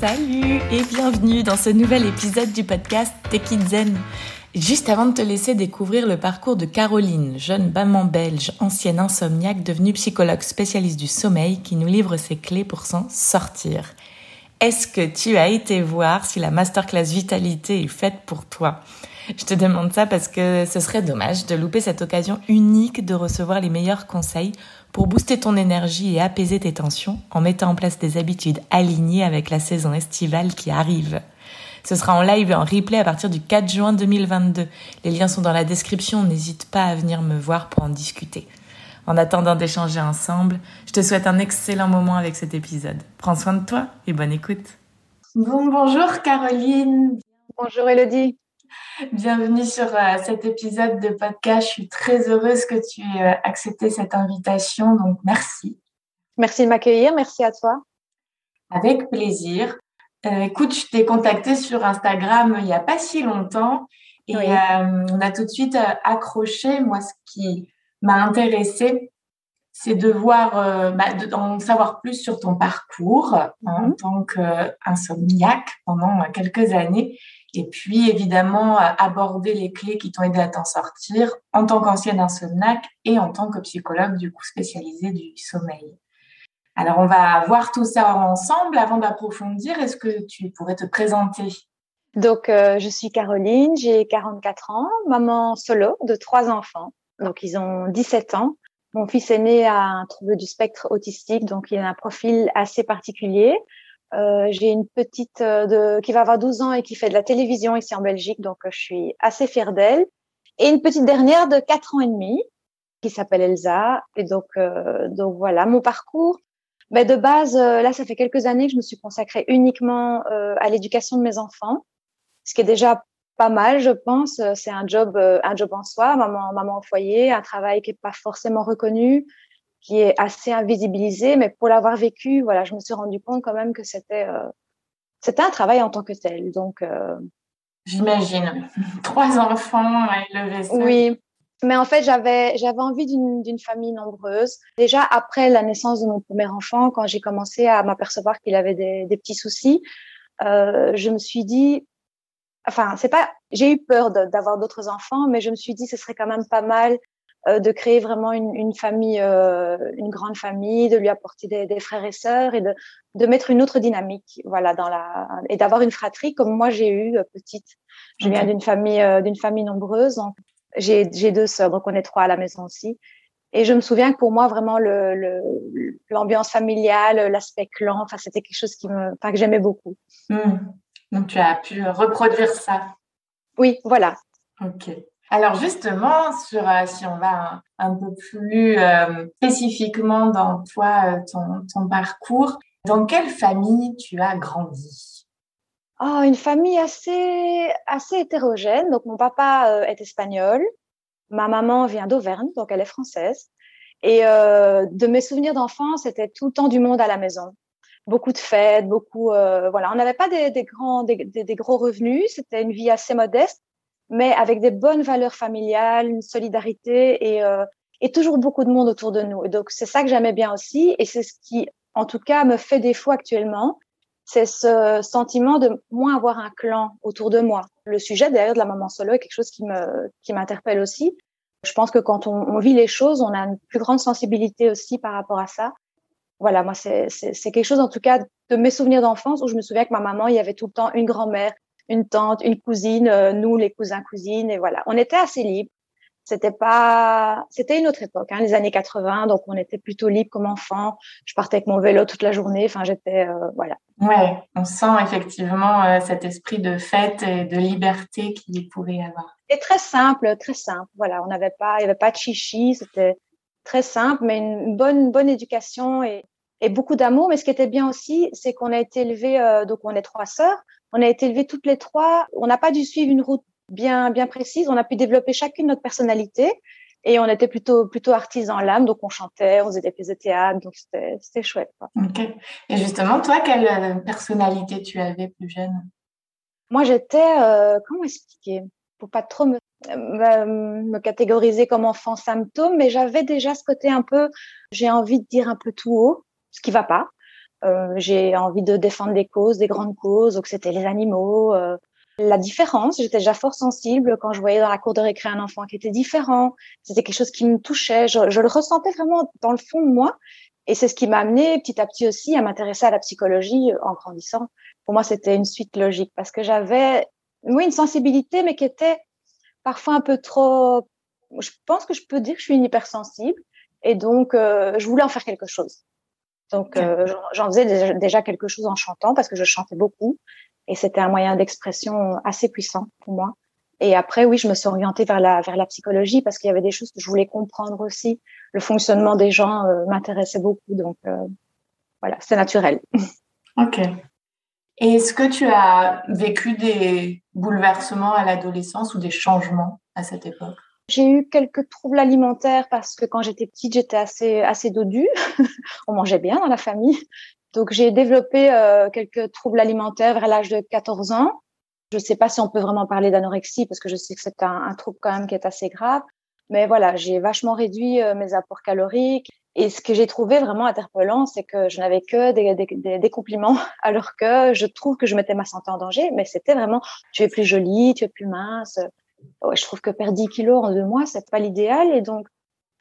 Salut et bienvenue dans ce nouvel épisode du podcast Tech Zen. Juste avant de te laisser découvrir le parcours de Caroline, jeune maman belge, ancienne insomniaque devenue psychologue spécialiste du sommeil qui nous livre ses clés pour s'en sortir. Est-ce que tu as été voir si la masterclass vitalité est faite pour toi? Je te demande ça parce que ce serait dommage de louper cette occasion unique de recevoir les meilleurs conseils pour booster ton énergie et apaiser tes tensions en mettant en place des habitudes alignées avec la saison estivale qui arrive. Ce sera en live et en replay à partir du 4 juin 2022. Les liens sont dans la description, n'hésite pas à venir me voir pour en discuter. En attendant d'échanger ensemble, je te souhaite un excellent moment avec cet épisode. Prends soin de toi et bonne écoute. Bon, bonjour Caroline. Bonjour Elodie. Bienvenue sur euh, cet épisode de podcast. Je suis très heureuse que tu aies euh, accepté cette invitation, donc merci. Merci de m'accueillir, merci à toi. Avec plaisir. Euh, écoute, je t'ai contacté sur Instagram il n'y a pas si longtemps et euh, on a tout de suite euh, accroché. Moi, ce qui m'a intéressé, c'est de voir, bah, d'en savoir plus sur ton parcours hein, en mhm. tant qu'insomniaque pendant quelques années. Et puis, évidemment, aborder les clés qui t'ont aidé à t'en sortir en tant qu'ancienne insomniaque et en tant que psychologue, du coup, spécialisée du sommeil. Alors, on va voir tout ça ensemble. Avant d'approfondir, est-ce que tu pourrais te présenter? Donc, euh, je suis Caroline, j'ai 44 ans, maman solo de trois enfants. Donc, ils ont 17 ans. Mon fils aîné a un trouble du spectre autistique, donc il a un profil assez particulier. Euh, j'ai une petite euh, de, qui va avoir 12 ans et qui fait de la télévision ici en Belgique, donc je suis assez fière d'elle. Et une petite dernière de 4 ans et demi qui s'appelle Elsa. Et donc, donc voilà, mon parcours, ben de base, euh, là, ça fait quelques années que je me suis consacrée uniquement euh, à l'éducation de mes enfants, ce qui est déjà pas mal, je pense. Euh, c'est un job, un job en soi, maman, maman au foyer, un travail qui est pas forcément reconnu, qui est assez invisibilisé, mais pour l'avoir vécu, voilà, je me suis rendu compte quand même que c'était c'était un travail en tant que tel. Donc J'imagine. Trois enfants à élever Oui, mais en fait, j'avais j'avais envie d'une famille nombreuse. Déjà après la naissance de mon premier enfant, quand j'ai commencé à m'apercevoir qu'il avait des, des, petits soucis, euh, je me suis dit, enfin, c'est pas, j'ai eu peur d'avoir d'autres enfants, mais je me suis dit, ce serait quand même pas mal euh, de créer vraiment une, une famille, euh, une grande famille, de lui apporter des, des, frères et sœurs et de, de mettre une autre dynamique, voilà, dans la et d'avoir une fratrie comme moi j'ai eu euh, petite. Je viens d'une famille euh, d'une famille nombreuse, donc j'ai deux sœurs, donc on est trois à la maison aussi. Et je me souviens que pour moi, vraiment, l'ambiance le, familiale, l'aspect clan, enfin, c'était quelque chose qui me, enfin, que j'aimais beaucoup. Hmm. Donc, tu as pu reproduire ça. Oui, voilà. Ok. Alors, justement, sur, euh, si on va un, peu plus euh, spécifiquement dans toi, euh, ton, parcours, dans quelle famille tu as grandi? Oh, une famille assez, assez hétérogène. Donc, mon papa est espagnol. Ma maman vient d'Auvergne, donc elle est française. Et de mes souvenirs d'enfance, c'était tout le temps du monde à la maison. Beaucoup de fêtes, beaucoup. Voilà, on n'avait pas des, grands, des, gros revenus. C'était une vie assez modeste, mais avec des bonnes valeurs familiales, une solidarité et, euh, et toujours beaucoup de monde autour de nous. Et donc, c'est ça que j'aimais bien aussi. Et c'est ce qui, en tout cas, me fait défaut actuellement c'est ce sentiment de moins avoir un clan autour de moi. Le sujet derrière de la maman solo est quelque chose qui me qui m'interpelle aussi. Je pense que quand on, vit les choses, on a une plus grande sensibilité aussi par rapport à ça. Voilà, moi c'est c'est quelque chose en tout cas de mes souvenirs d'enfance où je me souviens que ma maman, il y avait tout le temps une grand-mère, une tante, une cousine, euh, nous les cousins cousines et voilà, on était assez libres. C'était pas, c'était une autre époque, hein, les années 80, donc on était plutôt libre comme enfant. Je partais avec mon vélo toute la journée. Enfin, j'étais, euh, voilà. Ouais, on sent effectivement euh, cet esprit de fête et de liberté qu'il pourrait y avoir. Et très simple, très simple. Voilà, on n'avait pas, il y avait pas de chichi. C'était très simple, mais une bonne, bonne éducation et, et beaucoup d'amour. Mais ce qui était bien aussi, c'est qu'on a été élevés, euh, donc on est trois sœurs. On a été élevés toutes les trois. On n'a pas dû suivre une route bien, bien précise. On a pu développer chacune notre personnalité et on était plutôt, plutôt artisans l'âme. Donc, on chantait, on faisait des pièces de théâtre. Donc, c'était chouette. Quoi. Et justement, toi, quelle euh, personnalité tu avais plus jeune? Moi, j'étais, euh, comment expliquer? Pour pas trop me, me, catégoriser comme enfant symptôme, mais j'avais déjà ce côté un peu, j'ai envie de dire un peu tout haut, ce qui va pas. Euh, j'ai envie de défendre des causes, des grandes causes, donc c'était les animaux. Euh, la différence, j'étais déjà fort sensible quand je voyais dans la cour de récré un enfant qui était différent. C'était quelque chose qui me touchait. Je, je, le ressentais vraiment dans le fond de moi. Et c'est ce qui m'a amené petit à petit aussi à m'intéresser à la psychologie en grandissant. Pour moi, c'était une suite logique parce que j'avais, oui, une sensibilité, mais qui était parfois un peu trop. Je pense que je peux dire que je suis une hypersensible. Et donc, euh, je voulais en faire quelque chose. Donc, euh, j'en faisais déjà, quelque chose en chantant parce que je chantais beaucoup et c'était un moyen d'expression assez puissant pour moi. Et après, oui, je me suis orientée vers la vers la psychologie parce qu'il y avait des choses que je voulais comprendre aussi. Le fonctionnement des gens euh, m'intéressait beaucoup, donc euh, voilà, c'est naturel. Ok. Et est-ce que tu as vécu des bouleversements à l'adolescence ou des changements à cette époque? J'ai eu quelques troubles alimentaires parce que quand j'étais petite, j'étais assez assez dodue. On mangeait bien dans la famille. Donc j'ai développé euh, quelques troubles alimentaires vers l'âge de 14 ans. Je ne sais pas si on peut vraiment parler d'anorexie parce que je sais que c'est un, un, trouble quand même qui est assez grave. Mais voilà, j'ai vachement réduit euh, mes apports caloriques. Et ce que j'ai trouvé vraiment interpellant, c'est que je n'avais que des, des, des, compliments, alors que je trouve que je mettais ma santé en danger. Mais c'était vraiment, tu es plus jolie, tu es plus mince, ouais, je trouve que perdre 10 kilos en deux mois, c'est pas l'idéal. Et donc,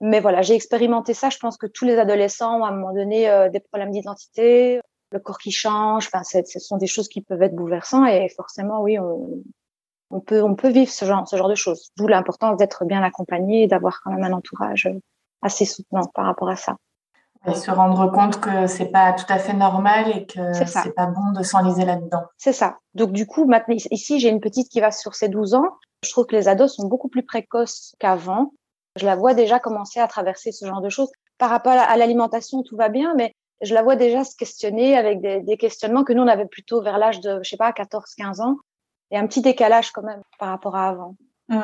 mais voilà, j'ai expérimenté ça. Je pense que tous les adolescents ont à un moment donné euh, des problèmes d'identité, le corps qui change. Enfin, ce sont des choses qui peuvent être bouleversantes et forcément, oui, on, peut, on peut vivre ce genre, ce genre de choses. D'où l'importance d'être bien accompagné et d'avoir quand même un entourage assez soutenant par rapport à ça. Et se rendre compte que c'est pas tout à fait normal et que c'est pas bon de s'enliser là-dedans. C'est ça. Donc du coup, maintenant ici, j'ai une petite qui va sur ses 12 ans. Je trouve que les ados sont beaucoup plus précoces qu'avant. Je la vois déjà commencer à traverser ce genre de choses. Par rapport à l'alimentation, tout va bien, mais je la vois déjà se questionner avec des, des questionnements que nous, on avait plutôt vers l'âge de, je sais pas, 14, 15 ans. Et un petit décalage quand même par rapport à avant. Mmh.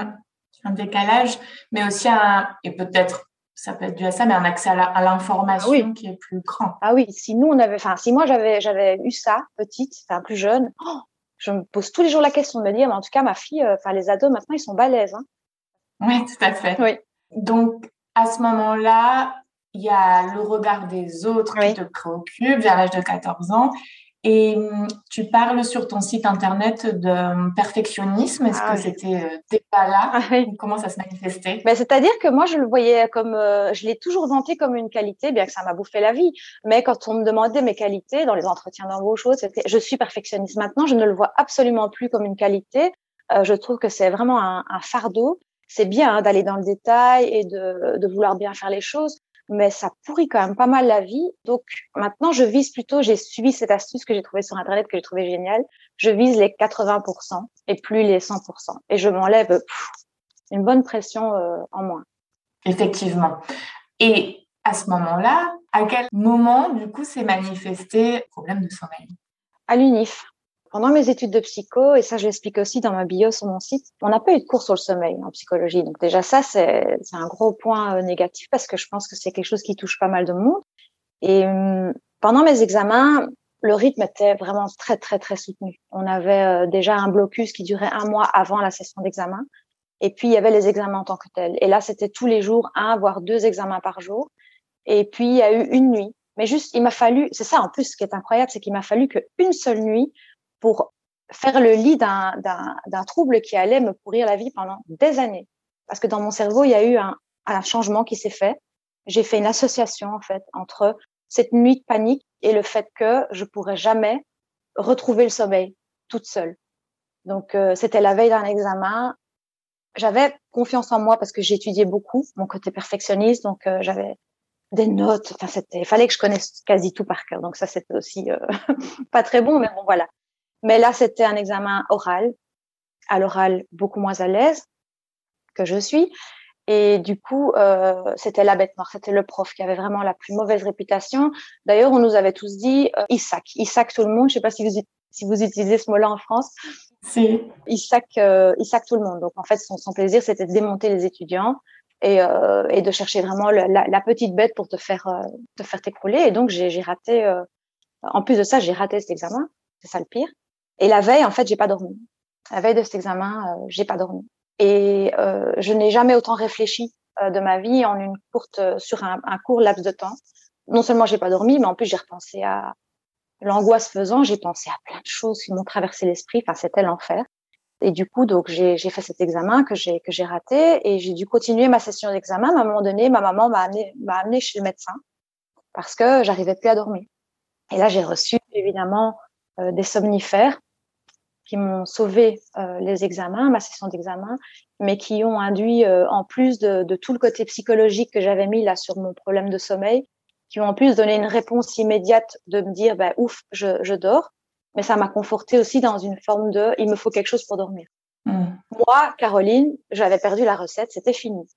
Un décalage, mais aussi un, et peut-être ça peut être dû à ça, mais un accès à l'information oui. qui est plus grand. Ah oui, si nous on avait, enfin si moi j'avais j'avais eu ça petite, enfin plus jeune, oh, je me pose tous les jours la question de me dire, mais en tout cas, ma fille, euh, enfin, les ados, maintenant, ils sont balèzes. Hein. Oui, tout à fait. Oui. Donc, à ce moment-là, il y a le regard des autres qui te préoccupe vers l'âge de 14 ans. Et hum, tu parles sur ton site internet de hum, perfectionnisme. Est-ce ah, que oui. c'était euh, pas là? Ah, oui. Comment ça se manifestait? Ben, C'est-à-dire que moi, je le voyais comme, euh, je l'ai toujours vanté comme une qualité, bien que ça m'a bouffé la vie. Mais quand on me demandait mes qualités dans les entretiens d'embauche, c'était, je suis perfectionniste. Maintenant, je ne le vois absolument plus comme une qualité. Euh, je trouve que c'est vraiment un, un fardeau. C'est bien hein, d'aller dans le détail et de, de vouloir bien faire les choses, mais ça pourrit quand même pas mal la vie. Donc maintenant, je vise plutôt, j'ai suivi cette astuce que j'ai trouvée sur Internet, que j'ai trouvée géniale, je vise les 80% et plus les 100%. Et je m'enlève pff, une bonne pression euh, en moins. Effectivement. Et à ce moment-là, à quel moment, du coup, s'est manifesté le problème de sommeil? À l'UNIF pendant mes études de psycho, et ça je l'explique aussi dans ma bio sur mon site, on n'a pas eu de cours sur le sommeil en psychologie. Donc déjà ça, c'est un gros point euh, négatif parce que je pense que c'est quelque chose qui touche pas mal de monde. Et hum, pendant mes examens, le rythme était vraiment très, très, très soutenu. On avait euh, déjà un blocus qui durait un mois avant la session d'examen. Et puis, il y avait les examens en tant que tels. Et là, c'était tous les jours, un, voire deux examens par jour. Et puis, il y a eu une nuit. Mais juste, il m'a fallu, c'est ça en plus, ce qui est incroyable, c'est qu'il m'a fallu qu'une seule nuit pour faire le lit d'un trouble qui allait me pourrir la vie pendant des années. Parce que dans mon cerveau, il y a eu un, changement qui s'est fait. J'ai fait une association, en fait, entre cette nuit de panique et le fait que je pourrais jamais retrouver le sommeil toute seule. Donc, euh, c'était la veille d'un examen. J'avais confiance en moi parce que j'étudiais beaucoup, mon côté perfectionniste. Donc, euh, j'avais des notes. Enfin, c'était, il fallait que je connaisse quasi tout par cœur. Donc, ça, c'était aussi euh, pas très bon, mais bon, voilà. Mais là, c'était un examen oral. À l'oral, beaucoup moins à l'aise que je suis. Et du coup, euh, c'était la bête noire, c'était le prof qui avait vraiment la plus mauvaise réputation. D'ailleurs, on nous avait tous dit euh, il sac, il sac tout le monde. Je sais pas si vous si vous utilisez ce mot-là en France. Si. Il sac, euh, il sac tout le monde. Donc en fait, son, son plaisir, c'était de démonter les étudiants et, euh, et de chercher vraiment le, la, la, petite bête pour te faire euh, te faire t'écrouler. Et donc j'ai raté. Euh, en plus de ça, j'ai raté cet examen. C'est ça le pire. Et la veille, en fait, j'ai pas dormi. La veille de cet examen, euh, j'ai pas dormi. Et euh, je n'ai jamais autant réfléchi euh, de ma vie en une courte, sur un, un, court laps de temps. Non seulement j'ai pas dormi, mais en plus j'ai repensé à, l'angoisse faisant, j'ai pensé à plein de choses qui m'ont traversé l'esprit. Enfin, c'était l'enfer. Et du coup, donc j'ai fait cet examen que j'ai que j'ai raté et j'ai dû continuer ma session d'examen. À un moment donné, ma maman m'a amené m'a amené chez le médecin parce que j'arrivais plus à dormir. Et là, j'ai reçu évidemment euh, des somnifères qui m'ont sauvé euh, les examens, ma session d'examen, mais qui ont induit, euh, en plus de, de, tout le côté psychologique que j'avais mis là sur mon problème de sommeil, qui ont en plus donné une réponse immédiate de me dire, bah, ouf, je, je dors. Mais ça m'a conforté aussi dans une forme de, il me faut quelque chose pour dormir. Mmh. Moi, Caroline, j'avais perdu la recette, c'était fini.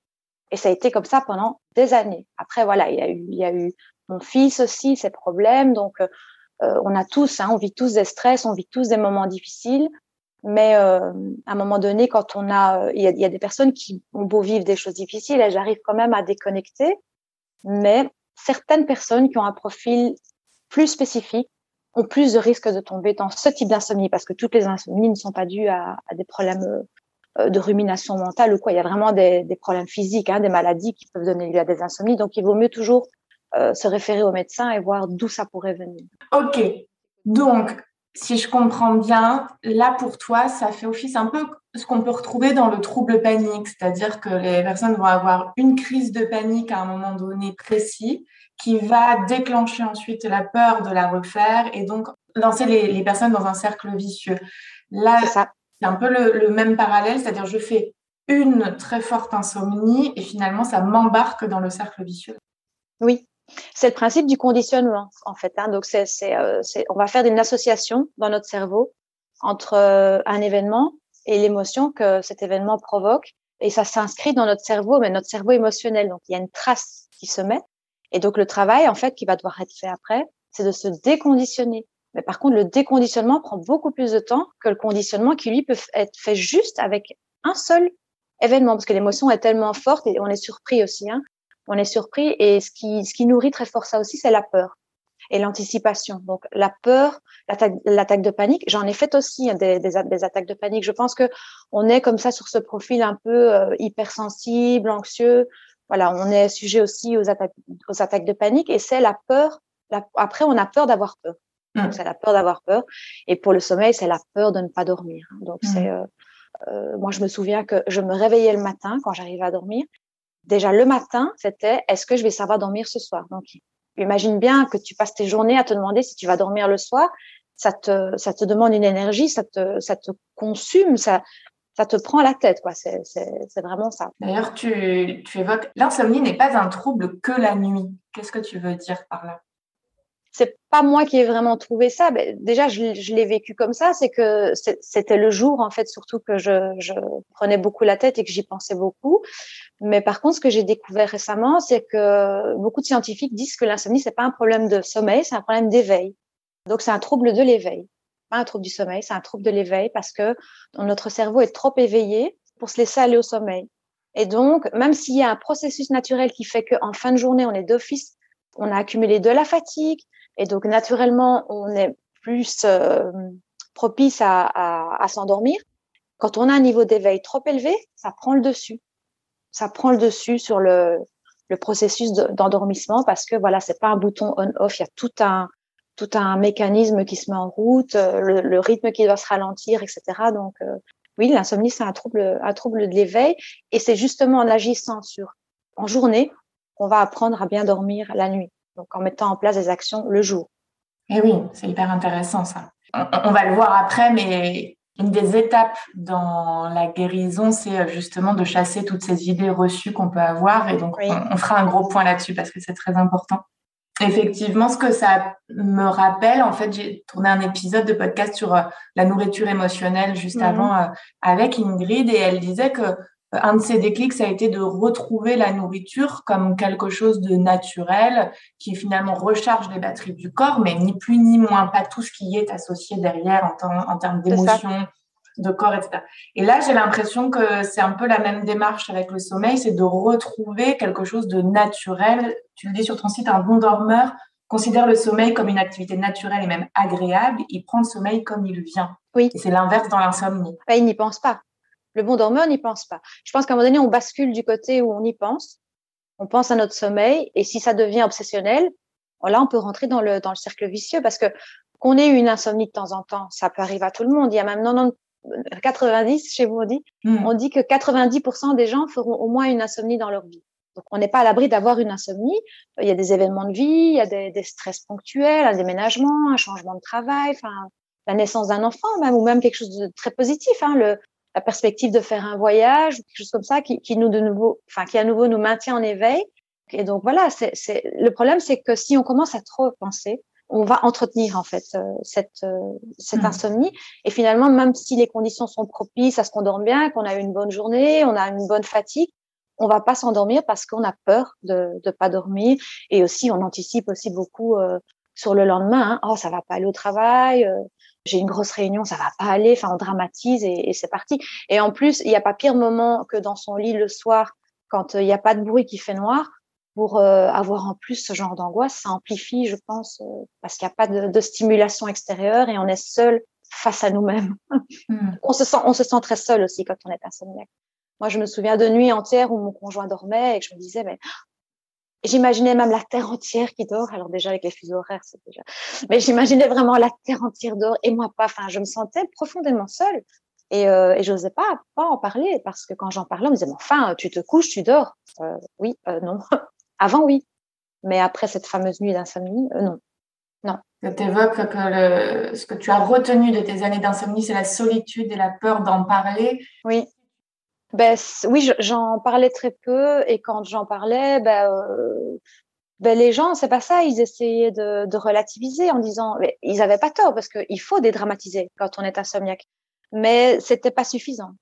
Et ça a été comme ça pendant des années. Après, voilà, il y a eu, il y a eu mon fils aussi, ses problèmes. Donc, euh, euh, on a tous, hein, on vit tous des stress, on vit tous des moments difficiles. Mais euh, à un moment donné, quand on a, il y a, y a, des personnes qui ont beau vivre des choses difficiles, elles arrivent quand même à déconnecter. Mais certaines personnes qui ont un profil plus spécifique ont plus de risques de tomber dans ce type d'insomnie parce que toutes les insomnies ne sont pas dues à, à des problèmes de rumination mentale ou quoi. Il y a vraiment des, des problèmes physiques, hein, des maladies qui peuvent donner lieu à des insomnies. Donc, il vaut mieux toujours euh, se référer au médecin et voir d'où ça pourrait venir. Ok. Donc, si je comprends bien, là pour toi, ça fait office un peu ce qu'on peut retrouver dans le trouble panique, c'est-à-dire que les personnes vont avoir une crise de panique à un moment donné précis qui va déclencher ensuite la peur de la refaire et donc lancer les, les personnes dans un cercle vicieux. Là, c'est un peu le, le même parallèle, c'est-à-dire je fais une très forte insomnie et finalement ça m'embarque dans le cercle vicieux. Oui, c'est le principe du conditionnement, en fait. Hein. Donc, c'est, euh, c'est, on va faire une association dans notre cerveau entre euh, un événement et l'émotion que cet événement provoque. Et ça s'inscrit dans notre cerveau, mais notre cerveau émotionnel. Donc, il y a une trace qui se met. Et donc, le travail, en fait, qui va devoir être fait après, c'est de se déconditionner. Mais par contre, le déconditionnement prend beaucoup plus de temps que le conditionnement qui, lui, peut être fait juste avec un seul événement, parce que l'émotion est tellement forte et on est surpris aussi. Hein on est surpris. Et ce qui, ce qui nourrit très fort ça aussi, c'est la peur et l'anticipation. Donc la peur, l'attaque de panique, j'en ai fait aussi hein, des, des, des, attaques de panique. Je pense que on est comme ça sur ce profil un peu euh, hypersensible, anxieux. Voilà, on est sujet aussi aux attaques, aux attaques de panique et c'est la peur. La, après, on a peur d'avoir peur. Mmh. C'est la peur d'avoir peur. Et pour le sommeil, c'est la peur de ne pas dormir. Donc mmh. c'est euh, euh, moi, je me souviens que je me réveillais le matin quand j'arrivais à dormir déjà le matin, c'était est-ce que je vais savoir dormir ce soir? Donc, imagine bien que tu passes tes journées à te demander si tu vas dormir le soir. Ça te, ça te demande une énergie, ça te, ça te consume, ça, ça te prend la tête, quoi. C'est, vraiment ça. D'ailleurs, tu, tu évoques l'insomnie n'est pas un trouble que la nuit. Qu'est-ce que tu veux dire par là? C'est pas moi qui ai vraiment trouvé ça. Mais déjà, je, je l'ai vécu comme ça. C'est que c'était le jour, en fait, surtout que je, je, prenais beaucoup la tête et que j'y pensais beaucoup. Mais par contre, ce que j'ai découvert récemment, c'est que beaucoup de scientifiques disent que l'insomnie, c'est pas un problème de sommeil, c'est un problème d'éveil. Donc, c'est un trouble de l'éveil. Pas un trouble du sommeil, c'est un trouble de l'éveil parce que notre cerveau est trop éveillé pour se laisser aller au sommeil. Et donc, même s'il y a un processus naturel qui fait qu'en fin de journée, on est d'office, on a accumulé de la fatigue, et donc, naturellement, on est plus euh, propice à, à, à s'endormir. Quand on a un niveau d'éveil trop élevé, ça prend le dessus. Ça prend le dessus sur le, le processus d'endormissement parce que voilà, c'est pas un bouton on/off. Il y a tout un tout un mécanisme qui se met en route, euh, le, le rythme qui doit se ralentir, etc. Donc euh, oui, l'insomnie c'est un trouble un trouble de l'éveil et c'est justement en agissant sur en journée qu'on va apprendre à bien dormir la nuit donc en mettant en place des actions le jour. Et oui, c'est hyper intéressant ça. On, va le voir après, mais une des étapes dans la guérison, c'est euh, justement de chasser toutes ces idées reçues qu'on peut avoir. Et donc, on, fera un gros point là-dessus parce que c'est très important. Effectivement, ce que ça me rappelle, en fait, j'ai tourné un épisode de podcast sur euh, la nourriture émotionnelle juste mmh. avant euh, avec Ingrid et elle disait que un de ces déclics, ça a été de retrouver la nourriture comme quelque chose de naturel qui finalement recharge les batteries du corps, mais ni plus ni moins pas tout ce qui est associé derrière en, en termes d'émotion, de corps, etc. Et là, j'ai l'impression que c'est un peu la même démarche avec le sommeil, c'est de retrouver quelque chose de naturel. Tu le dis sur ton site, un bon dormeur considère le sommeil comme une activité naturelle et même agréable. Il prend le sommeil comme il vient. Oui. Et c'est l'inverse dans l'insomnie. Bah, il n'y pense pas. Le bon dormeur n'y pense pas. Je pense qu'à un moment donné, on bascule du côté où on y pense. On pense à notre sommeil. Et si ça devient obsessionnel, là, on peut rentrer dans le, dans le cercle vicieux parce que qu'on ait une insomnie de temps en temps, ça peut arriver à tout le monde. Il y a même 90, 90 chez vous on dit, hmm. on dit que 90% des gens feront au moins une insomnie dans leur vie. Donc on n'est pas à l'abri d'avoir une insomnie. Il y a des événements de vie, il y a des, des stress ponctuels, un déménagement, un changement de travail, enfin la naissance d'un enfant même ou même quelque chose de très positif, hein, le, la perspective de faire un voyage, quelque chose comme ça qui, qui nous de nouveau, enfin qui à nouveau nous maintient en éveil. Et donc voilà, c'est, le problème, c'est que si on commence à trop penser, on va entretenir en fait euh, cette euh, cette hmm. insomnie et finalement même si les conditions sont propices à ce qu'on dorme bien qu'on a eu une bonne journée on a une bonne fatigue on va pas s'endormir parce qu'on a peur de de pas dormir et aussi on anticipe aussi beaucoup euh, sur le lendemain hein. oh ça va pas aller au travail j'ai une grosse réunion ça va pas aller enfin on dramatise et, et c'est parti et en plus il n'y a pas pire moment que dans son lit le soir quand il n'y a pas de bruit qui fait noir pour euh, avoir en plus ce genre d'angoisse, ça amplifie, je pense, euh, parce qu'il n'y a pas de, de, stimulation extérieure et on est seul face à nous-mêmes. Hmm. On se sent, on se sent très seul aussi quand on est insomniaque. Moi, je me souviens de nuits entières où mon conjoint dormait et que je me disais, mais j'imaginais même la terre entière qui dort. Alors déjà avec les fuseaux horaires, c'est déjà. Mais j'imaginais vraiment la terre entière dort et moi pas. Enfin, je me sentais profondément seule. Et, euh, et j'osais pas pas en parler parce que quand j'en parlais, on me disait mais enfin tu te couches, tu dors. Euh, oui, euh, non. Avant, oui. Mais après cette fameuse nuit d'insomnie, euh, non. Non. Tu évoques que le, ce que tu as retenu de tes années d'insomnie, c'est la solitude et la peur d'en parler. Oui. Ben, oui, j'en parlais très peu et quand j'en parlais, ben, euh, ben, les gens, c'est pas ça, ils essayaient de, relativiser en disant, ils avaient pas tort parce qu'il faut dédramatiser quand on est insomniaque, mais c'était pas suffisant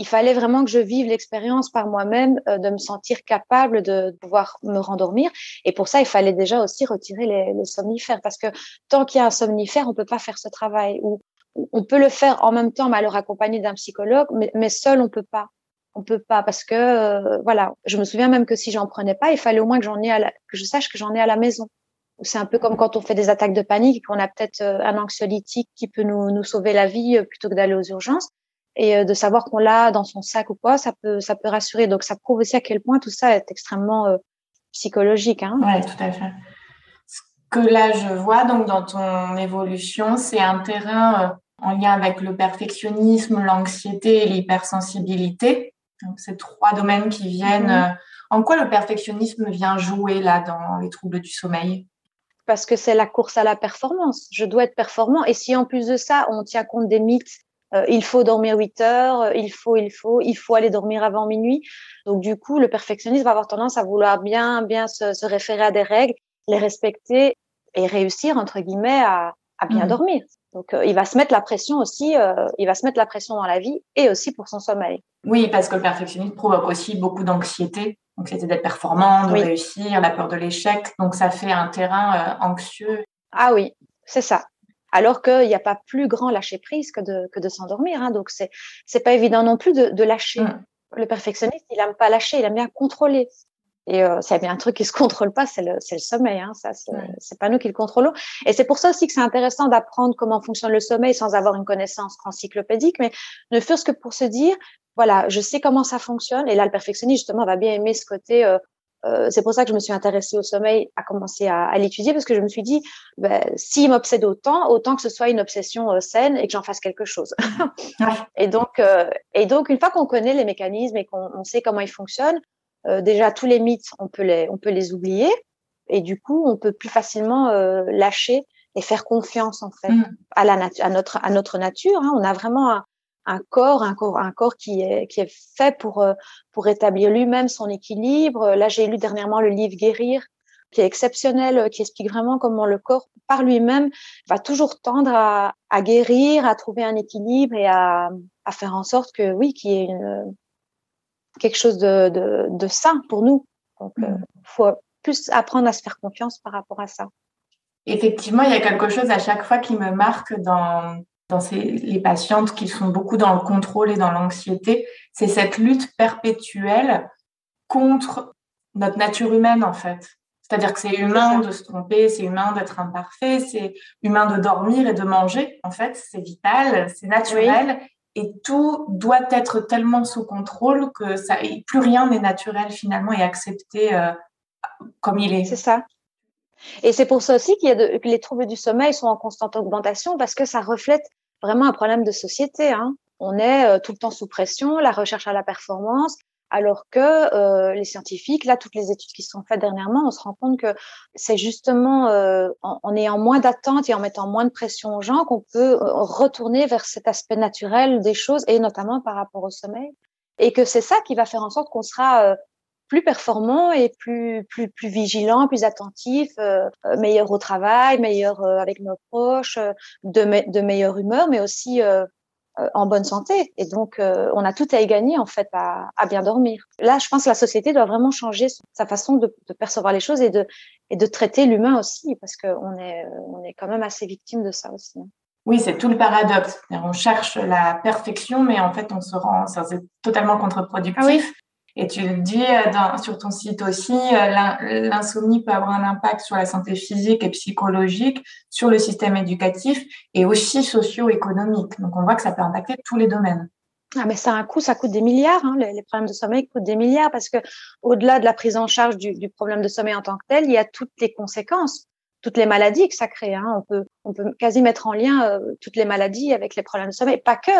il fallait vraiment que je vive l'expérience par moi-même, euh, de me sentir capable de pouvoir me rendormir. Et pour ça, il fallait déjà aussi retirer les, les somnifères, parce que tant qu'il y a un somnifère, on peut pas faire ce travail. Ou on peut le faire en même temps, mais alors accompagné d'un psychologue, mais, mais, seul, on peut pas. On peut pas parce que euh, voilà, je me souviens même que si j'en prenais pas, il fallait au moins que j'en ai à la, que je sache que j'en ai à la maison. C'est un peu comme quand on fait des attaques de panique et qu'on a peut-être euh, un anxiolytique qui peut nous, nous sauver la vie plutôt que d'aller aux urgences et euh, de savoir qu'on l'a dans son sac ou quoi, ça peut, ça peut rassurer. Donc, ça prouve aussi à quel point tout ça est extrêmement euh, psychologique. Hein. Oui, tout à fait. Ce que là, je vois donc dans ton évolution, c'est un terrain euh, en lien avec le perfectionnisme, l'anxiété et l'hypersensibilité. Donc, c'est trois domaines qui viennent. Mm-hmm. En quoi le perfectionnisme vient jouer là dans les troubles du sommeil? Parce que c'est la course à la performance. Je dois être performant. Et si en plus de ça, on tient compte des mythes euh, il faut dormir 8 heures, euh, il faut, il faut, il faut aller dormir avant minuit. Donc du coup, le perfectionniste va avoir tendance à vouloir bien, bien se, se référer à des règles, les respecter et réussir entre guillemets à, à bien mmh. dormir. Donc euh, il va se mettre la pression aussi, il va se mettre la pression dans la vie et aussi pour son sommeil. Oui, parce que le perfectionnisme provoque aussi beaucoup d'anxiété. C'était d'être performant, de réussir, la peur de l'échec. Donc ça fait un terrain anxieux. Ah oui, c'est ça alors qu'il n'y a pas plus grand lâcher prise que de, que de s'endormir. Hein. Donc, c'est c'est pas évident non plus de, de lâcher. Mm. Le perfectionniste, il aime pas lâcher, il aime bien contrôler. Et euh, s'il y a bien un truc qui se contrôle pas, c'est le, le sommeil. Hein. Ça, c'est pas nous qui le contrôlons. Et c'est pour ça aussi que c'est intéressant d'apprendre comment fonctionne le sommeil sans avoir une connaissance encyclopédique, mais ne fût-ce que pour se dire, voilà, je sais comment ça fonctionne. Et là, le perfectionniste, justement, va bien aimer ce côté euh, euh, c'est pour ça que je me suis intéressée au sommeil, à commencer à, à l'étudier, parce que je me suis dit, ben, s'il m'obsède autant, autant que ce soit une obsession euh, saine et que j'en fasse quelque chose. et donc, euh, et donc, une fois qu'on connaît les mécanismes et qu'on sait comment ils fonctionnent, déjà tous les mythes, on peut les, on peut les oublier, et du coup, on peut plus facilement lâcher et faire confiance en fait mmh. à la à notre à notre nature. Hein. On a vraiment un, un corps, un corps, un corps qui est, qui est fait pour, euh, pour établir lui-même son équilibre. Là, j'ai lu dernièrement le livre Guérir, qui est exceptionnel, euh, qui explique vraiment comment le corps, par lui-même, va toujours tendre à, à, guérir, à trouver un équilibre et à, à faire en sorte que, oui, qu'il y ait une, quelque chose de, de, de sain pour nous. Donc, il euh, mmh. faut plus apprendre à se faire confiance par rapport à ça. Effectivement, il y a quelque chose à chaque fois qui me marque dans dans ces, les patientes qui sont beaucoup dans le contrôle et dans l'anxiété, c'est cette lutte perpétuelle contre notre nature humaine, en fait. C'est-à-dire que c'est humain de se tromper, c'est humain d'être imparfait, c'est humain de dormir et de manger. En fait, c'est vital, c'est naturel. Et tout doit être tellement sous contrôle que ça, plus rien n'est naturel finalement et accepté euh, comme il est. C'est ça. Et c'est pour ça aussi qu'il y a que les troubles du sommeil sont en constante augmentation parce que ça reflète vraiment un problème de société. Hein. On est euh, tout le temps sous pression, la recherche à la performance, alors que euh, les scientifiques, là, toutes les études qui sont faites dernièrement, on se rend compte que c'est justement euh, en, ayant moins d'attente et en mettant moins de pression aux gens qu'on peut euh, retourner vers cet aspect naturel des choses, et notamment par rapport au sommeil. Et que c'est ça qui va faire en sorte qu'on sera euh, plus performant et plus plus plus vigilant, plus attentif, euh, meilleur au travail, meilleur avec nos proches, de, de meilleure humeur, mais aussi euh, en bonne santé. Et donc, euh, on a tout à y gagner, en fait, à, à, bien dormir. Là, je pense que la société doit vraiment changer sa façon de, de percevoir les choses et de, et de traiter l'humain aussi, parce qu'on est, on est quand même assez victime de ça aussi. Hein. Oui, c'est tout le paradoxe. On cherche la perfection, mais en fait, on se rend, c'est totalement contre-productif. Ah oui. Et tu le dis euh, sur ton site aussi, euh, l'insomnie peut avoir un impact sur la santé physique et psychologique, sur le système éducatif et aussi socio-économique. Donc on voit que ça peut impacter tous les domaines. Ah mais ça a un coût, ça coûte des milliards. Hein. Les, problèmes de sommeil coûtent des milliards parce que au-delà de la prise en charge du, problème de sommeil en tant que tel, il y a toutes les conséquences, toutes les maladies que ça crée. Hein. On peut, on peut quasi mettre en lien euh, toutes les maladies avec les problèmes de sommeil, pas que,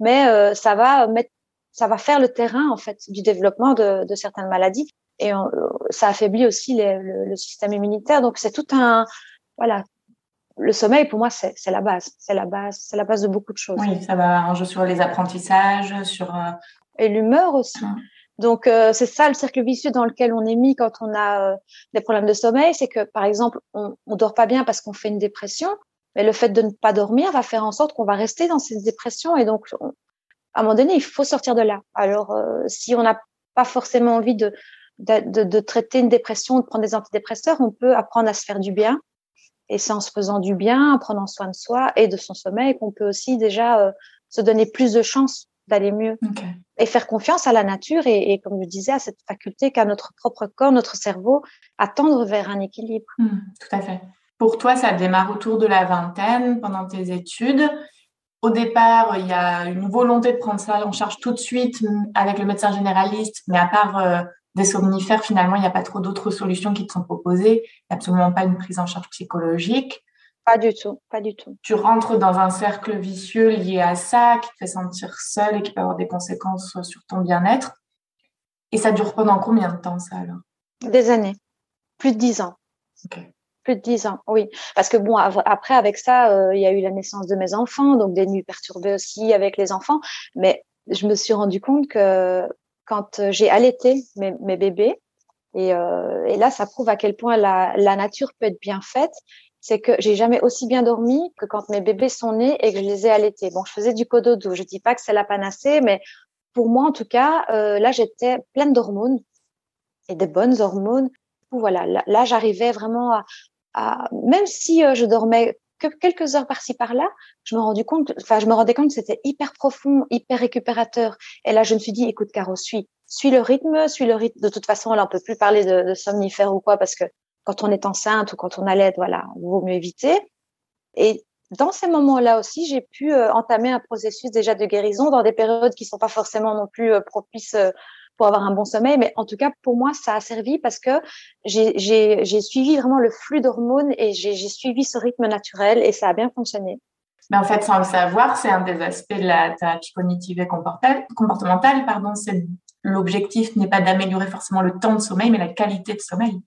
mais euh, ça va mettre ça va faire le terrain en fait du développement de, de certaines maladies et on, ça affaiblit aussi les, le, le, système immunitaire. Donc c'est tout un voilà. Le sommeil pour moi c'est la base, c'est la base, c'est la base de beaucoup de choses. Oui, ça va un jeu sur les apprentissages, sur euh... et l'humeur aussi. Mmh. Donc euh, c'est ça le cercle vicieux dans lequel on est mis quand on a euh, des problèmes de sommeil, c'est que par exemple on, on dort pas bien parce qu'on fait une dépression, mais le fait de ne pas dormir va faire en sorte qu'on va rester dans cette dépression et donc on, à un moment donné, il faut sortir de là. Alors, euh, si on n'a pas forcément envie de, de, de, de, traiter une dépression, de prendre des antidépresseurs, on peut apprendre à se faire du bien. Et c'est en se faisant du bien, en prenant soin de soi et de son sommeil qu'on peut aussi déjà euh, se donner plus de chances d'aller mieux okay. et faire confiance à la nature et, et, comme je disais, à cette faculté qu'a notre propre corps, notre cerveau, à tendre vers un équilibre. Mmh, tout à fait. Pour toi, ça démarre autour de la vingtaine, pendant tes études. Au départ, il y a une volonté de prendre ça en charge tout de suite avec le médecin généraliste, mais à part euh, des somnifères, finalement, il n'y a pas trop d'autres solutions qui te sont proposées. Il n'y a absolument pas une prise en charge psychologique. Pas du tout, pas du tout. Tu rentres dans un cercle vicieux lié à ça, qui te fait sentir seul et qui peut avoir des conséquences sur ton bien-être. Et ça dure pendant combien de temps, ça, alors? Des années. Plus de dix ans. Okay. Plus de dix ans, oui. Parce que bon, après, avec ça, euh, il y a eu la naissance de mes enfants, donc des nuits perturbées aussi avec les enfants. Mais je me suis rendu compte que quand j'ai allaité mes, bébés, et, euh, et, là, ça prouve à quel point la, nature peut être bien faite, c'est que j'ai jamais aussi bien dormi que quand mes bébés sont nés et que je les ai allaités. Bon, je faisais du cododo, je dis pas que c'est la panacée, mais pour moi, en tout cas, euh, là, j'étais pleine d'hormones et des bonnes hormones. Voilà, là, là j'arrivais vraiment à, même si euh, je dormais que quelques heures par-ci par-là, je me rendais compte, enfin, je me rendais compte que c'était hyper profond, hyper récupérateur. Et là, je me suis dit, écoute, Caro, suis, suis le rythme, suis le rythme. De toute façon, là, on peut plus parler de, de somnifères ou quoi, parce que quand on est enceinte ou quand on allait, voilà, il vaut mieux éviter. Et dans ces moments-là aussi, j'ai pu euh, entamer un processus déjà de guérison dans des périodes qui sont pas forcément non plus euh, propices euh, pour avoir un bon sommeil. Mais en tout cas, pour moi, ça a servi parce que j'ai suivi vraiment le flux d'hormones et j'ai suivi ce rythme naturel et ça a bien fonctionné. Mais en fait, sans le savoir, c'est un des aspects de la thérapie cognitive et comportementale. Pardon, c'est l'objectif n'est pas d'améliorer forcément le temps de sommeil, mais la qualité de sommeil.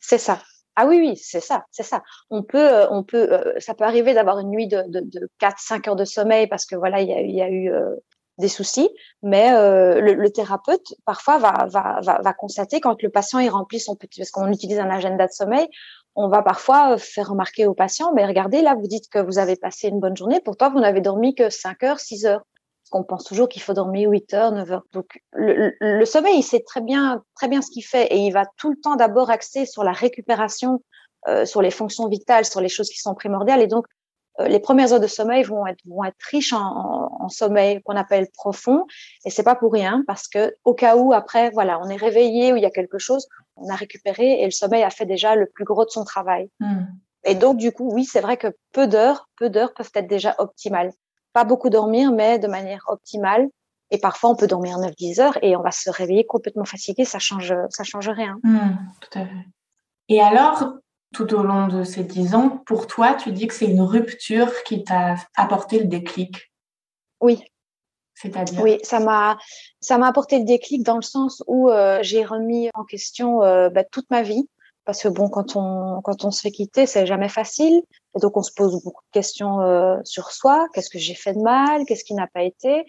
C'est ça. Ah oui, oui, c'est ça, c'est ça. On peut, on peut, euh, ça peut arriver d'avoir une nuit de, de, de 4-5 heures de sommeil parce que voilà, il y a, il y a eu euh, des soucis, mais euh, le, le, thérapeute parfois va, va, va, va, constater quand le patient il remplit son petit, parce qu'on utilise un agenda de sommeil, on va parfois euh, faire remarquer au patient, mais regardez là, vous dites que vous avez passé une bonne journée, pourtant vous n'avez dormi que 5 heures, 6 heures. Parce qu'on pense toujours qu'il faut dormir 8 heures, 9 heures. Donc le, le sommeil, il sait très bien, très bien ce qu'il fait et il va tout le temps d'abord axer sur la récupération, euh, sur les fonctions vitales, sur les choses qui sont primordiales. Et donc les premières heures de sommeil vont être, vont être riches en, en, en sommeil qu'on appelle profond. Et c'est pas pour rien parce que au cas où après, voilà, on est réveillé ou il y a quelque chose, on a récupéré et le sommeil a fait déjà le plus gros de son travail. Mm. Et donc, du coup, oui, c'est vrai que peu d'heures, peu d'heures peuvent être déjà optimales. Pas beaucoup dormir, mais de manière optimale. Et parfois, on peut dormir 9-10 heures et on va se réveiller complètement fatigué. Ça change, ça change rien. Mm, tout à fait. Et alors, tout au long de ces dix ans. Pour toi, tu dis que c'est une rupture qui t'a apporté le déclic. Oui. C'est-à-dire? Oui, ça m'a ça m'a apporté le déclic dans le sens où euh, j'ai remis en question euh, bah, toute ma vie. Parce que bon quand on quand on se fait quitter c'est jamais facile. Et donc on se pose beaucoup de questions euh, sur soi. Qu'est-ce que j'ai fait de mal? Qu'est-ce qui n'a pas été?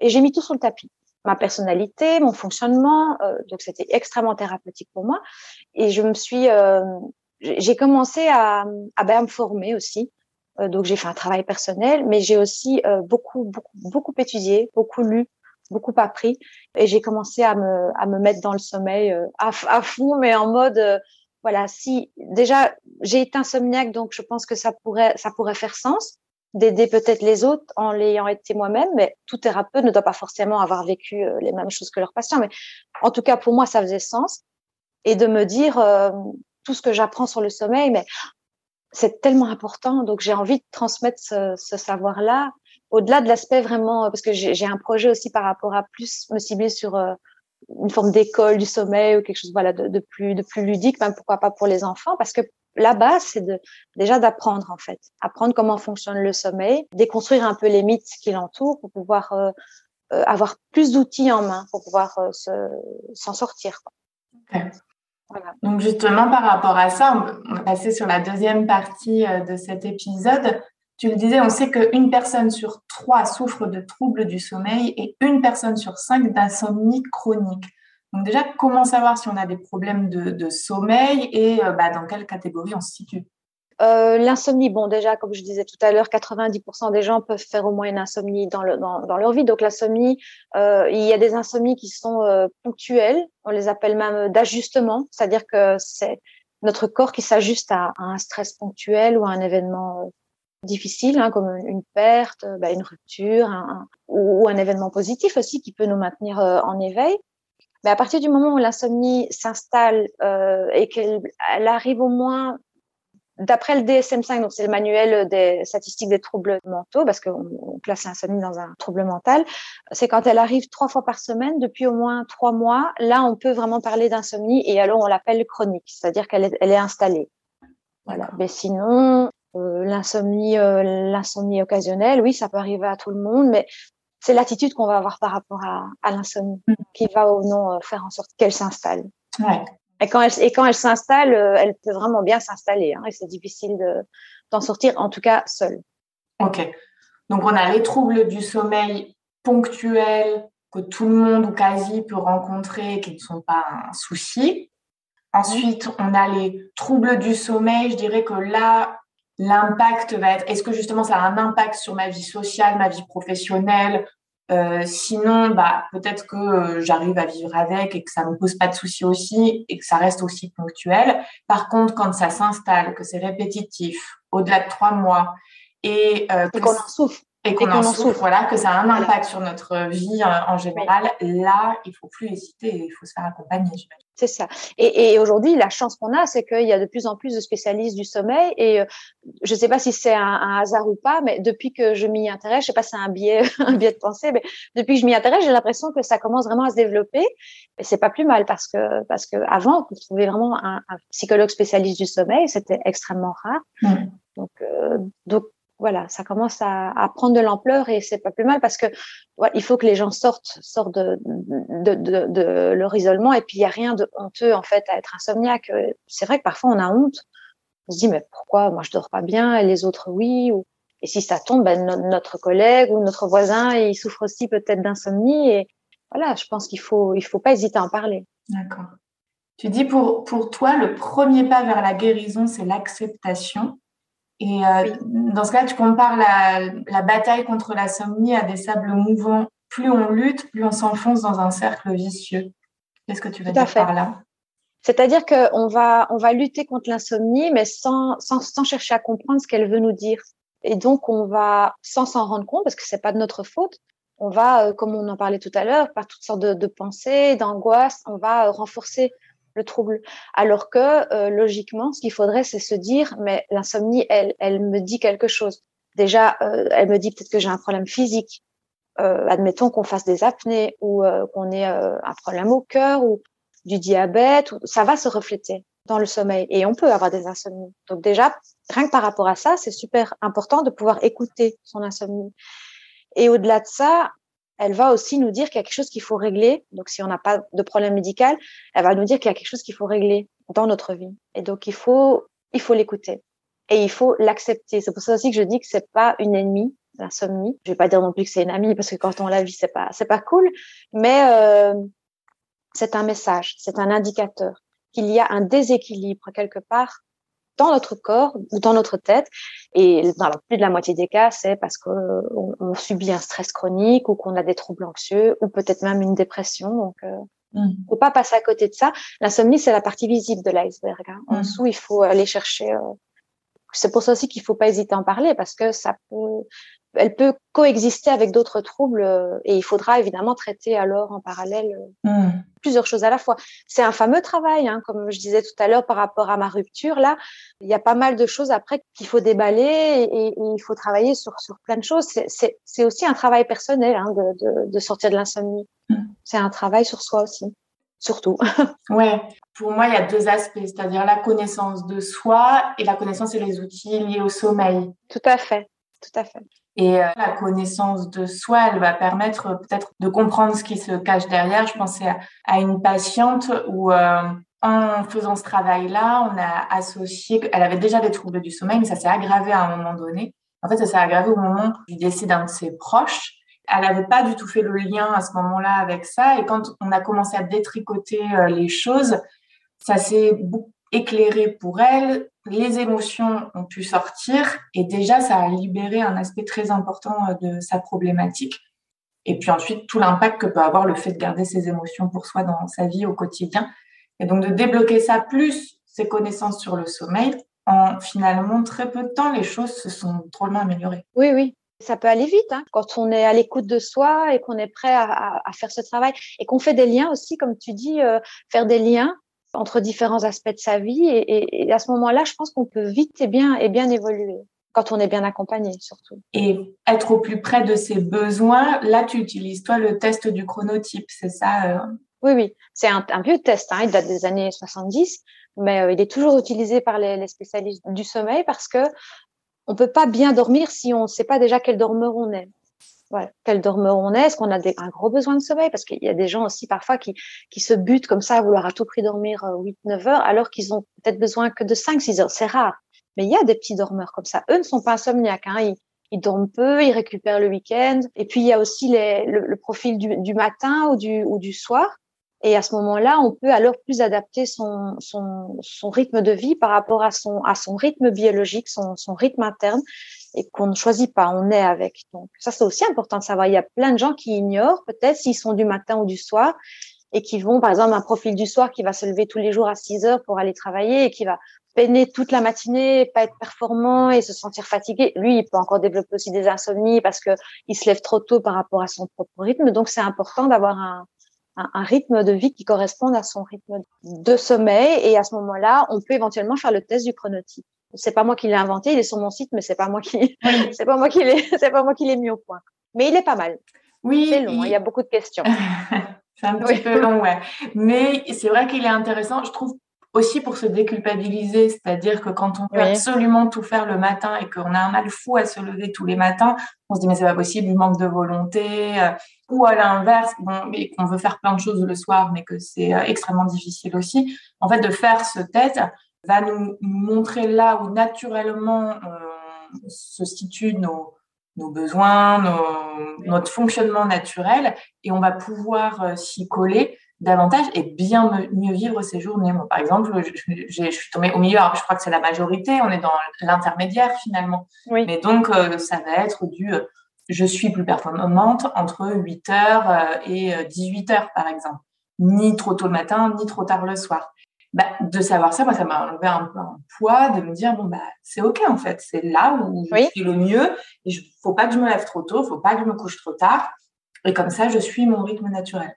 Et j'ai mis tout sur le tapis. Ma personnalité mon fonctionnement donc c'était extrêmement thérapeutique pour moi. Et je me suis j'ai commencé à, à, ben, me former aussi euh, donc j'ai fait un travail personnel, mais j'ai aussi euh, beaucoup, beaucoup, beaucoup étudié, beaucoup lu, beaucoup appris, et j'ai commencé à me, à me mettre dans le sommeil euh, à, à fond, mais en mode voilà, si déjà j'ai été insomniaque, donc je pense que ça pourrait, ça pourrait faire sens d'aider peut-être les autres en l'ayant été moi-même, mais tout thérapeute ne doit pas forcément avoir vécu les mêmes choses que leurs patients. Mais en tout cas, pour moi, ça faisait sens. Et de me dire tout ce que j'apprends sur le sommeil, mais c'est tellement important. Donc, j'ai envie de transmettre ce, savoir-là au-delà de l'aspect vraiment, parce que j'ai un projet aussi par rapport à plus me cibler sur euh, une forme d'école du sommeil ou quelque chose voilà de, plus ludique, même pourquoi pas pour les enfants, parce que la base c'est déjà d'apprendre en fait, apprendre comment fonctionne le sommeil, déconstruire un peu les mythes qui l'entourent pour pouvoir euh, euh, avoir plus d'outils en main pour pouvoir s'en sortir. Donc justement, par rapport à ça, on va passer sur la deuxième partie euh, de cet épisode. Tu le disais, on sait qu'une personne sur trois souffre de troubles du sommeil et une personne sur cinq d'insomnie chronique. Donc déjà, comment savoir si on a des problèmes de, sommeil et euh, bah, dans quelle catégorie on se situe? Euh, l'insomnie, bon déjà, comme je disais tout à l'heure, 90% des gens peuvent faire au moins une insomnie dans, le, dans, dans leur vie. Donc l'insomnie, euh, il y a des insomnies qui sont euh, ponctuelles, on les appelle même d'ajustement, c'est-à-dire que c'est notre corps qui s'ajuste à, un stress ponctuel ou à un événement euh, difficile, hein, comme une perte, bah, une rupture, un, ou, un événement positif aussi qui peut nous maintenir en éveil. Mais à partir du moment où l'insomnie s'installe et qu'elle arrive au moins D'après le DSM-5, donc c'est le manuel des statistiques des troubles mentaux, parce qu'on classe l'insomnie dans un trouble mental, c'est quand elle arrive trois fois par semaine depuis au moins trois mois. Là, on peut vraiment parler d'insomnie et alors on l'appelle chronique, c'est-à-dire qu'elle est, elle est installée. Voilà. Mais sinon, euh, l'insomnie, euh, l'insomnie occasionnelle, oui, ça peut arriver à tout le monde, mais c'est l'attitude qu'on va avoir par rapport à, à l'insomnie mm. qui va ou non euh, faire en sorte qu'elle s'installe. Ouais. Et quand elle, et s'installe, euh, elle peut vraiment bien s'installer. Hein, et c'est difficile d'en sortir, en tout cas seule. Ok. Donc on a les troubles du sommeil ponctuels que tout le monde ou quasi peut rencontrer, qui ne sont pas un souci. Ensuite, on a les troubles du sommeil. Je dirais que là, l'impact va être, est-ce que justement ça a un impact sur ma vie sociale, ma vie professionnelle, euh, sinon, bah, peut-être que euh, j'arrive à vivre avec et que ça me pose pas de soucis aussi et que ça reste aussi ponctuel. Par contre, quand ça s'installe, que c'est répétitif, au-delà de trois mois et, euh, qu'on en souffre, et qu'on en, souffre, voilà, que ça a un impact sur notre vie en, général, là, il faut plus hésiter, il faut se faire accompagner. C'est ça. Et, et aujourd'hui, la chance qu'on a, c'est qu'il y a de plus en plus de spécialistes du sommeil. Et euh, je ne sais pas si c'est un, un, hasard ou pas, mais depuis que je m'y intéresse, je sais pas si c'est un biais, un biais de pensée, mais depuis que je m'y intéresse, j'ai l'impression que ça commence vraiment à se développer. Et c'est pas plus mal parce que parce que avant, trouver vraiment un, un psychologue spécialiste du sommeil, c'était extrêmement rare. Mmh. Donc, euh, donc voilà, ça commence à, prendre de l'ampleur et c'est pas plus mal parce que il faut que les gens sortent, sortent de, leur isolement et puis il y a rien de honteux en fait à être insomniaque. C'est vrai que parfois on a honte. On se dit mais pourquoi? Moi je dors pas bien et les autres oui ou et si ça tombe, ben, notre collègue ou notre voisin il souffre aussi peut-être d'insomnie et voilà, je pense qu'il faut il faut pas hésiter à en parler. D'accord. Tu dis pour pour toi le premier pas vers la guérison c'est l'acceptation. Et euh, dans ce cas, tu compares la, la bataille contre l'insomnie à des sables mouvants. Plus on lutte, plus on s'enfonce dans un cercle vicieux. Qu'est-ce que tu veux dire par là? C'est-à-dire qu'on va, on va lutter contre l'insomnie, mais sans, sans, sans chercher à comprendre ce qu'elle veut nous dire. Et donc, on va, sans s'en rendre compte, parce que c'est pas de notre faute, on va, euh, comme on en parlait tout à l'heure, par toutes sortes de, de pensées, d'angoisses, on va euh, renforcer le trouble. Alors que euh, logiquement, ce qu'il faudrait, c'est se dire, mais l'insomnie, elle, elle me dit quelque chose. Déjà, euh, elle me dit peut-être que j'ai un problème physique. Euh, admettons qu'on fasse des apnées ou qu'on ait un problème au cœur ou du diabète, ça va se refléter dans le sommeil et on peut avoir des insomnies. Donc déjà, rien que par rapport à ça, c'est super important de pouvoir écouter son insomnie. Et au-delà de ça, elle va aussi nous dire qu'il y a quelque chose qu'il faut régler. Donc si on n'a pas de problème médical, elle va nous dire qu'il y a quelque chose qu'il faut régler dans notre vie. Et donc il faut il faut l'écouter et il faut l'accepter. C'est pour ça aussi que je dis que c'est pas une ennemie, l'insomnie. Je vais pas dire non plus que c'est une amie parce que quand on la vit, c'est pas c'est pas cool, mais euh, c'est un message, c'est un indicateur qu'il y a un déséquilibre quelque part dans notre corps ou dans notre tête. Et dans la plus de la moitié des cas, c'est parce qu'on on subit un stress chronique ou qu'on a des troubles anxieux ou peut-être même une dépression. Donc, euh, mm. faut pas passer à côté de ça. L'insomnie, c'est la partie visible de l'iceberg. Hein. En mm. dessous, il faut aller chercher. Euh, c'est pour ça aussi qu'il faut pas hésiter à en parler parce que ça peut elle peut coexister avec d'autres troubles euh, et il faudra évidemment traiter alors en parallèle euh, hmm. plusieurs choses à la fois. C'est un fameux travail, hein, comme je disais tout à l'heure par rapport à ma rupture. Là, il y a pas mal de choses après qu'il faut déballer et, il faut travailler sur, sur plein de choses. C'est aussi un travail personnel hein, de, de, de, sortir de l'insomnie. Hmm. C'est un travail sur soi aussi, surtout. ouais. Pour moi, il y a deux aspects, c'est-à-dire la connaissance de soi et la connaissance et les outils liés au sommeil. Tout à fait, tout à fait. Et euh, la connaissance de soi, elle va permettre euh, peut-être de comprendre ce qui se cache derrière. Je pensais à, une patiente où, euh, en faisant ce travail-là, on a associé, elle avait déjà des troubles du sommeil, mais ça s'est aggravé à un moment donné. En fait, ça s'est aggravé au moment du décès d'un de ses proches. Elle n'avait pas du tout fait le lien à ce moment-là avec ça. Et quand on a commencé à détricoter les choses, ça s'est éclairé pour elle les émotions ont pu sortir et déjà ça a libéré un aspect très important euh, de sa problématique. Et puis ensuite, tout l'impact que peut avoir le fait de garder ses émotions pour soi dans sa vie au quotidien. Et donc de débloquer ça plus ses connaissances sur le sommeil, en finalement très peu de temps, les choses se sont drôlement améliorées. Oui, oui. Ça peut aller vite hein, quand on est à l'écoute de soi et qu'on est prêt à, faire ce travail et qu'on fait des liens aussi, comme tu dis, euh, faire des liens entre différents aspects de sa vie. Et, et, à ce moment-là, je pense qu'on peut vite et bien, et bien évoluer quand on est bien accompagné surtout. Et être au plus près de ses besoins, là tu utilises toi le test du chronotype, c'est ça euh? Oui, oui, c'est un, un, vieux test, hein, il date des années 70, mais euh, il est toujours utilisé par les, les, spécialistes du sommeil parce que on peut pas bien dormir si on ne sait pas déjà quel dormeur on est voilà, quel dormeur on est, est-ce qu'on a des, un gros besoin de sommeil? Parce qu'il y a des gens aussi parfois qui, qui se butent comme ça à vouloir à tout prix dormir 8-9 euh, heures alors qu'ils ont peut-être besoin que de 5-6 heures. C'est rare. Mais il y a des petits dormeurs comme ça. Eux ne sont pas insomniaques. Hein. Ils, dorment peu, ils récupèrent le week-end. Et puis il y a aussi les, le, profil du, du, matin ou du, ou du soir. Et à ce moment-là, on peut alors plus adapter son, son, son rythme de vie par rapport à son, à son rythme biologique, son, son rythme interne et qu'on ne choisit pas, on est avec. Donc ça, c'est aussi important de savoir. Il y a plein de gens qui ignorent peut-être s'ils sont du matin ou du soir et qui vont, par exemple, un profil du soir qui va se lever tous les jours à 6 heures pour aller travailler et qui va peiner toute la matinée, pas être performant et se sentir fatigué. Lui, il peut encore développer aussi des insomnies parce que il se lève trop tôt par rapport à son propre rythme. Donc, c'est important d'avoir un, un, un, rythme de vie qui corresponde à son rythme de sommeil. Et à ce moment-là, on peut éventuellement faire le test du chronotype c'est pas moi qui l'ai inventé, il est sur mon site, mais c'est pas moi qui, c'est pas moi qui l'ai, c'est pas moi qui l'ai mis au point. Mais il est pas mal. Oui. C'est long, il... y a beaucoup de questions. c'est un petit peu long, ouais. Mais c'est vrai qu'il est intéressant, je trouve aussi pour se déculpabiliser, c'est-à-dire que quand on veut absolument tout faire le matin et qu'on a un mal fou à se lever tous les matins, on se dit mais c'est pas possible, il manque de volonté, euh, ou à l'inverse, bon, mais qu'on veut faire plein de choses le soir, mais que c'est euh, extrêmement difficile aussi. En fait, de faire ce test, va nous montrer là où naturellement euh, se situent nos, nos besoins, nos, notre fonctionnement naturel, et on va pouvoir euh, s'y coller davantage et bien mieux vivre ces journées. Moi, par exemple, je, je, suis tombée au milieu, alors je crois que c'est la majorité, on est dans l'intermédiaire finalement. Oui. Mais donc, euh, ça va être du je suis plus performante entre 8h et 18h, par exemple. Ni trop tôt le matin, ni trop tard le soir bah, de savoir ça, moi, ça m'a enlevé un peu un poids de me dire, bon, bah, c'est OK, en fait. C'est là où je suis le mieux. Il faut pas que je me lève trop tôt, faut pas que je me couche trop tard. Et comme ça, je suis mon rythme naturel.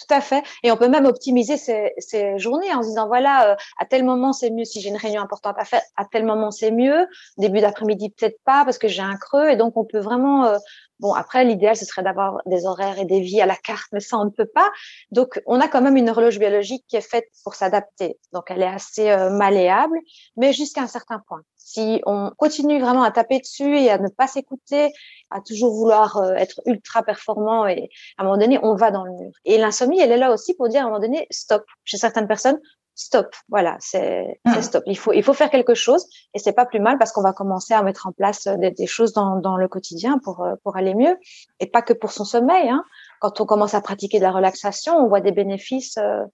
Tout à fait. Et on peut même optimiser ces, journées en se disant, voilà, euh, à tel moment, c'est mieux si j'ai une réunion importante à faire. À tel moment, c'est mieux. Début d'après-midi, peut-être pas parce que j'ai un creux. Et donc, on peut vraiment euh, Bon, après, l'idéal, ce serait d'avoir des horaires et des vies à la carte, mais ça, on ne peut pas. Donc, on a quand même une horloge biologique qui est faite pour s'adapter. Donc, elle est assez euh, malléable, mais jusqu'à un certain point. Si on continue vraiment à taper dessus et à ne pas s'écouter, à toujours vouloir euh, être ultra performant, et à un moment donné, on va dans le mur. Et l'insomnie, elle est là aussi pour dire à un moment donné, stop. Chez certaines personnes, stop. Voilà, c'est hmm. stop. Il faut il faut faire quelque chose et c'est pas plus mal parce qu'on va commencer à mettre en place euh, des, choses dans, dans le quotidien pour euh, pour aller mieux et pas que pour son sommeil. Hein. Quand on commence à pratiquer de la relaxation, on voit des bénéfices euh,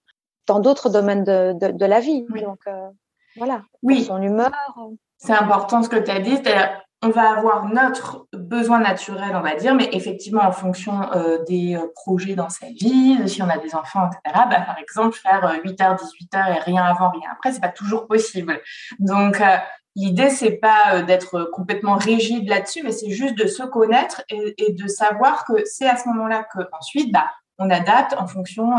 dans d'autres domaines de, de, de, la vie. Donc voilà, oui. son humeur. C'est important ce que tu as dit, on va avoir notre besoin naturel, on va dire, mais effectivement, en fonction euh, des euh, projets dans sa vie, si on a des enfants, etc., bah, par exemple, faire 8h, euh, 18h et rien avant, rien après, c'est pas toujours possible. Donc, l'idée, c'est pas d'être complètement rigide là-dessus, mais c'est juste de se connaître et, de savoir que c'est à ce moment-là que ensuite, bah, on adapte en fonction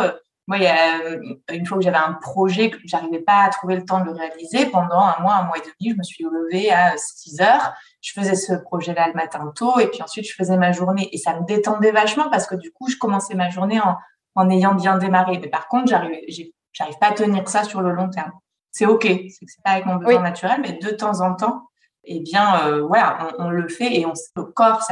moi, il y a euh, une fois que j'avais un projet que j'arrivais pas à trouver le temps de le réaliser, pendant un mois, un mois et demi, je me suis levée à 6 heures. Je faisais ce projet-là le matin tôt et puis ensuite je faisais ma journée et ça me détendait vachement parce que du coup, je commençais ma journée en, en ayant bien démarré. Mais par contre, j'arrive, j'arrive pas à tenir ça sur le long terme. C'est ok, c'est pas avec mon besoin naturel, mais de temps en temps, eh bien, euh, voilà, on, le fait et on, le corps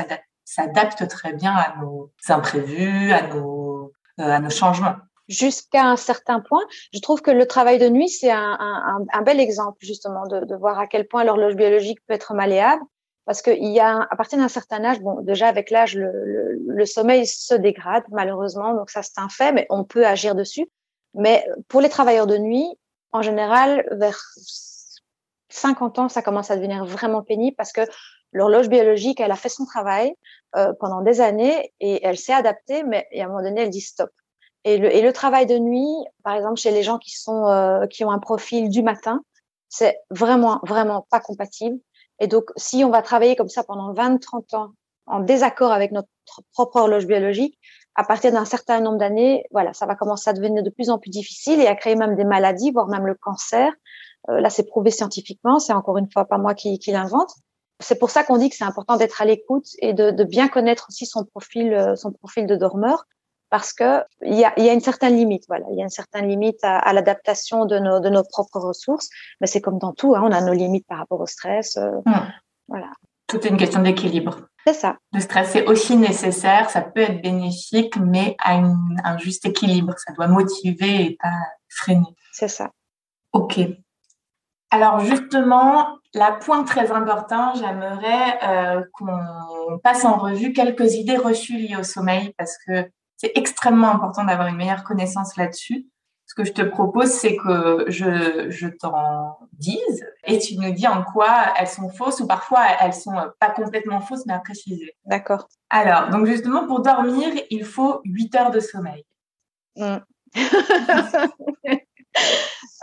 s'adapte très bien à nos imprévus, à nos, euh, à nos changements jusqu'à un certain point. Je trouve que le travail de nuit, c'est un, un, un, bel exemple justement de, de, voir à quel point l'horloge biologique peut être malléable. Parce qu'il y a, à partir d'un certain âge, bon, déjà avec l'âge, le, le, le, sommeil se dégrade malheureusement, donc ça c'est un fait, mais on peut agir dessus. Mais pour les travailleurs de nuit, en général, vers 50 ans, ça commence à devenir vraiment pénible parce que l'horloge biologique, elle a fait son travail euh, pendant des années et elle s'est adaptée, mais à un moment donné, elle dit stop. Et le, et le travail de nuit, par exemple, chez les gens qui sont euh, qui ont un profil du matin, c'est vraiment vraiment pas compatible. Et donc, si on va travailler comme ça pendant 20, 30 ans en désaccord avec notre propre horloge biologique, à partir d'un certain nombre d'années, voilà, ça va commencer à devenir de plus en plus difficile et à créer même des maladies, voire même le cancer. Euh, là, c'est prouvé scientifiquement. C'est encore une fois pas moi qui, qui l'invente. C'est pour ça qu'on dit que c'est important d'être à l'écoute et de, de, bien connaître aussi son profil, euh, son profil de dormeur parce que il y a, y a, une certaine limite. Voilà, il y a une certaine limite à, à l'adaptation de nos, de nos propres ressources. Mais c'est comme dans tout, hein, on a nos limites par rapport au stress. Euh, mmh. Voilà. Tout est une question d'équilibre. C'est ça. Le stress est aussi nécessaire, ça peut être bénéfique, mais à une, un juste équilibre. Ça doit motiver et pas freiner. C'est ça. Ok. Alors justement, la point très important, j'aimerais euh, qu'on passe en revue quelques idées reçues liées au sommeil parce que c'est extrêmement important d'avoir une meilleure connaissance là-dessus. Ce que je te propose, c'est que je, je t'en dise et tu nous dis en quoi elles sont fausses ou parfois elles sont pas complètement fausses mais à préciser. D'accord. Alors, donc justement, pour dormir, il faut 8 heures de sommeil. Mm.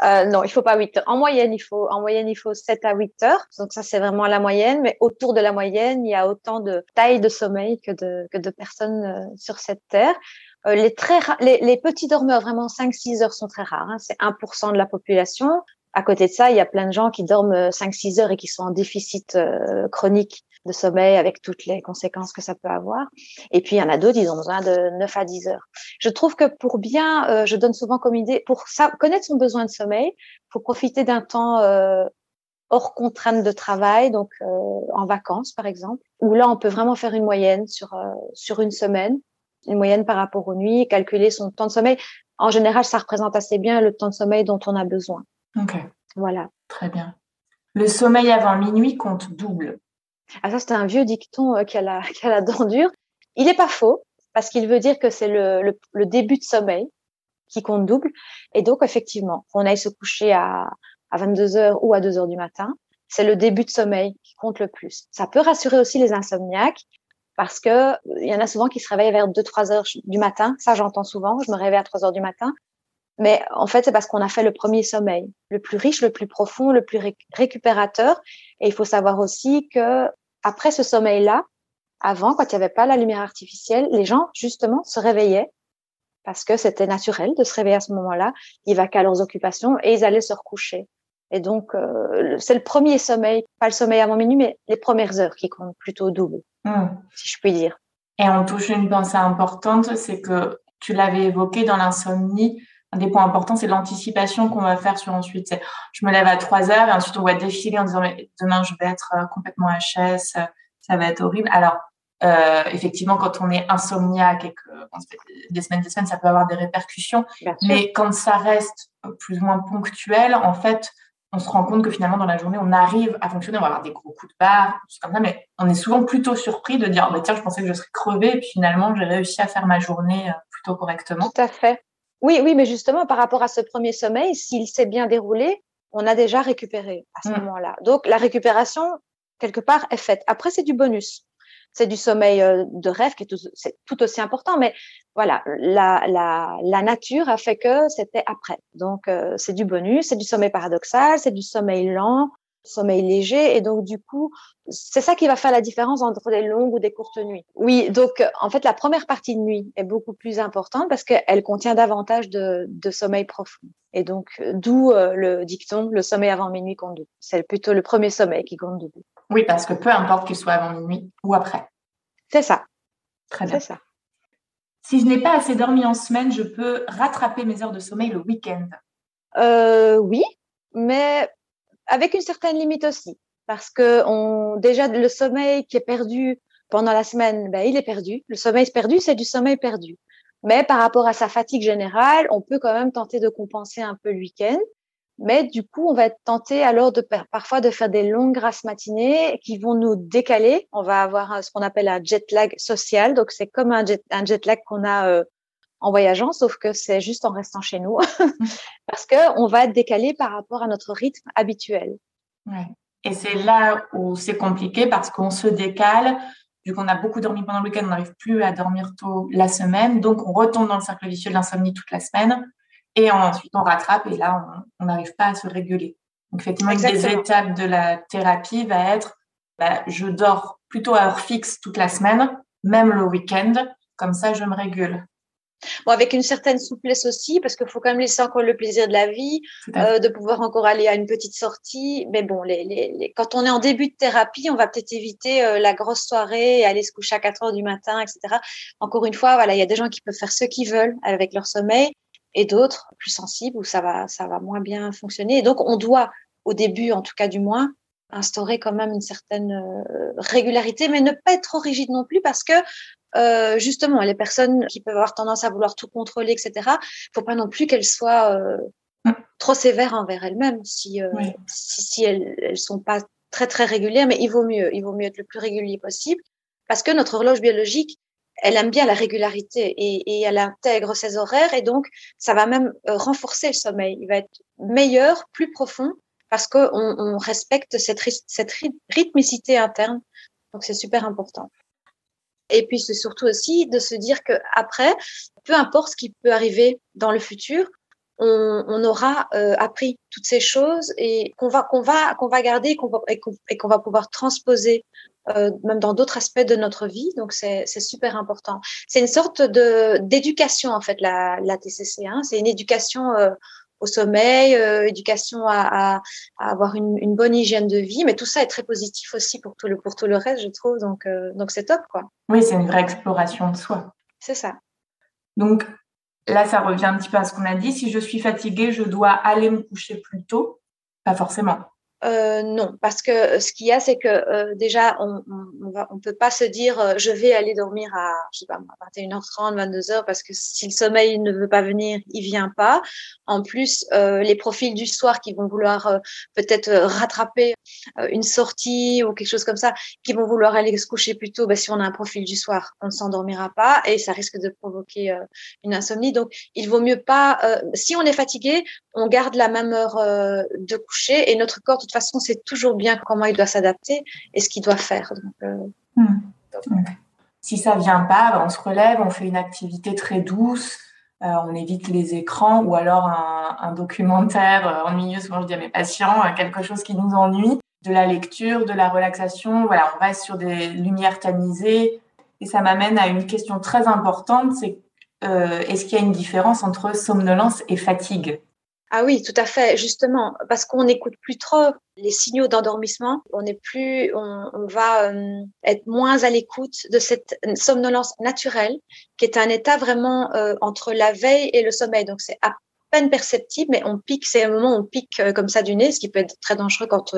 Euh, non, il faut pas 8 heures. En moyenne, il faut, en moyenne, il faut 7 à 8 heures. Donc ça, c'est vraiment la moyenne. Mais autour de la moyenne, il y a autant de tailles de sommeil que de, que de personnes euh, sur cette terre. Euh, les, très les, les, petits dormeurs, vraiment 5-6 heures, sont très rares. Hein. C'est 1% de la population. À côté de ça, il y a plein de gens qui dorment 5-6 heures et qui sont en déficit chronique de sommeil avec toutes les conséquences que ça peut avoir. Et puis, il y en a d'autres, ils ont besoin de 9 à 10 heures. Je trouve que pour bien, euh, je donne souvent comme idée, pour ça, connaître son besoin de sommeil, faut profiter d'un temps euh, hors contrainte de travail, donc euh, en vacances, par exemple, où là, on peut vraiment faire une moyenne sur, euh, sur une semaine, une moyenne par rapport aux nuits, calculer son temps de sommeil. En général, ça représente assez bien le temps de sommeil dont on a besoin. Ok. Voilà. Très bien. Le sommeil avant minuit compte double. Ah, ça, c'est un vieux dicton euh, qui, a la, qui a la dent dure. Il n'est pas faux, parce qu'il veut dire que c'est le, le, le, début de sommeil qui compte double. Et donc, effectivement, qu'on aille se coucher à, à 22 heures ou à 2 heures du matin, c'est le début de sommeil qui compte le plus. Ça peut rassurer aussi les insomniaques, parce que il y en a souvent qui se réveillent vers 2-3 heures du matin. Ça, j'entends souvent. Je me réveille à 3 heures du matin. Mais en fait, c'est parce qu'on a fait le premier sommeil, le plus riche, le plus profond, le plus récupérateur. Et il faut savoir aussi que après ce sommeil-là, avant, quand il n'y avait pas la lumière artificielle, les gens, justement, se réveillaient parce que c'était naturel de se réveiller à ce moment-là. Ils vaquaient à leurs occupations et ils allaient se recoucher. Et donc, euh, c'est le premier sommeil, pas le sommeil avant minuit, mais les premières heures qui comptent plutôt double, mmh. si je puis dire. Et on touche une pensée importante, c'est que tu l'avais évoqué dans l'insomnie. Un des points importants, c'est l'anticipation qu'on va faire sur ensuite. Je me lève à 3 heures et ensuite on va défiler en disant mais demain je vais être euh, complètement HS, ça va être horrible. Alors euh, effectivement, quand on est insomniaque et que des semaines, des semaines, ça peut avoir des répercussions. Mais quand ça reste plus ou moins ponctuel, en fait, on se rend compte que finalement, dans la journée, on arrive à fonctionner. On va avoir des gros coups de barre, comme ça, mais on est souvent plutôt surpris de dire, bah, tiens, je pensais que je serais crevée, et puis finalement, j'ai réussi à faire ma journée euh, plutôt correctement. Tout à fait. Oui, oui, mais justement, par rapport à ce premier sommeil, s'il s'est bien déroulé, on a déjà récupéré à ce mm. moment-là. Donc, la récupération, quelque part, est faite. Après, c'est du bonus c'est du sommeil euh, de rêve qui est tout, tout aussi important, mais voilà, la, la, la nature a fait que c'était après. Donc, euh, c'est du bonus, c'est du sommeil paradoxal, c'est du sommeil lent, sommeil léger, et donc du coup, c'est ça qui va faire la différence entre des longues ou des courtes nuits. Oui, donc en fait, la première partie de nuit est beaucoup plus importante parce qu'elle contient davantage de, de sommeil profond. Et donc, d'où euh, le dicton, le sommeil avant minuit compte. C'est plutôt le premier sommeil qui compte. Oui, parce que peu importe qu'il soit avant minuit ou après. C'est ça. Très bien. ça. Si je n'ai pas assez dormi en semaine, je peux rattraper mes heures de sommeil le week-end? Euh, oui, mais avec une certaine limite aussi. Parce que déjà, le sommeil qui est perdu pendant la semaine, ben, il est perdu. Le sommeil perdu, c'est du sommeil perdu. Mais par rapport à sa fatigue générale, on peut quand même tenter de compenser un peu le week-end. Mais du coup, on va être tenté alors de parfois de faire des longues grasses matinées qui vont nous décaler. On va avoir ce qu'on appelle un jet lag social. Donc, c'est comme un jet, un jet lag qu'on a euh, en voyageant, sauf que c'est juste en restant chez nous. Parce que on va être décalé par rapport à notre rythme habituel. Ouais. Et c'est là où c'est compliqué parce qu'on se décale. Vu qu'on a beaucoup dormi pendant le week-end, on n'arrive plus à dormir tôt la semaine. Donc, on retombe dans le cercle vicieux de l'insomnie toute la semaine. Et ensuite, on rattrape et là, on n'arrive pas à se réguler. Donc, effectivement, une des étapes de la thérapie va être, bah, je dors plutôt à heure fixe toute la semaine, même le week-end. Comme ça, je me régule. Bon, avec une certaine souplesse aussi, parce qu'il faut quand même laisser encore le plaisir de la vie, euh, de pouvoir encore aller à une petite sortie. Mais bon, les, les, quand on est en début de thérapie, on va peut-être éviter euh, la grosse soirée et aller se coucher à 4 heures du matin, etc. Encore une fois, voilà, il y a des gens qui peuvent faire ce qu'ils veulent avec leur sommeil et d'autres plus sensibles où ça va, ça va moins bien fonctionner. Et donc, on doit, au début, en tout cas du moins, instaurer quand même une certaine euh, régularité, mais ne pas être trop rigide non plus parce que euh, justement, les personnes qui peuvent avoir tendance à vouloir tout contrôler, etc., il faut pas non plus qu'elles soient euh, trop sévères envers elles-mêmes si, euh, si, si, elles, elles sont pas très très régulières, mais il vaut mieux, il vaut mieux être le plus régulier possible parce que notre horloge biologique, elle aime bien la régularité et, elle intègre ses horaires et donc ça va même euh, renforcer le sommeil. Il va être meilleur, plus profond parce qu'on on respecte cette, cette rythmicité interne. Donc c'est super important. Et puis c'est surtout aussi de se dire que après, peu importe ce qui peut arriver dans le futur, on, aura euh, appris toutes ces choses et qu'on va qu'on va qu'on va garder et qu'on va pouvoir transposer euh, même dans d'autres aspects de notre vie. Donc, c'est super important. C'est une sorte de d'éducation, en fait, la, TCC. Hein. C'est une éducation euh, au sommeil, euh, éducation à, à, à avoir une, une, bonne hygiène de vie. Mais tout ça est très positif aussi pour tout le, pour tout le reste, je trouve. Donc, euh, donc c'est top, quoi. Oui, c'est une vraie exploration de soi. C'est ça. Donc, là, ça revient un petit peu à ce qu'on a dit. Si je suis fatiguée, je dois aller me coucher plus tôt. Pas forcément. Euh, non, parce que ce qu'il y a, c'est que euh, déjà, on on peut pas se dire euh, je vais aller dormir à je sais pas 21h30, 22h parce que si le sommeil ne veut pas venir, il vient pas. En plus, euh, les profils du soir qui vont vouloir peut-être rattraper une sortie ou quelque chose comme ça, qui vont vouloir aller se coucher plus tôt, ben, si on a un profil du soir, on ne s'endormira pas et ça risque de provoquer une insomnie. Donc, il vaut mieux pas. si on est fatigué, on garde la même heure de coucher et notre corps toute façon, c'est toujours bien comment il doit s'adapter et ce qu'il doit faire. Euh, hmm. Si ça vient pas, ben, on se relève, on fait une activité très douce, euh, on évite les écrans ou alors un, documentaire euh, ennuyeux, souvent je dis à mes patients, quelque chose qui nous ennuie, de la lecture, de la relaxation. Voilà, on reste sur des lumières tamisées. Et ça m'amène à une question très importante, c'est est-ce qu'il y a une différence entre somnolence et fatigue? Ah oui, tout à fait, justement, parce qu'on n'écoute plus trop les signaux d'endormissement, on est plus, on, va euh, être moins à l'écoute de cette somnolence naturelle, qui est un état vraiment euh, entre la veille et le sommeil. Donc c'est à peine perceptible, mais on pique, c'est un moment où on pique euh, comme ça du nez, ce qui peut être très dangereux quand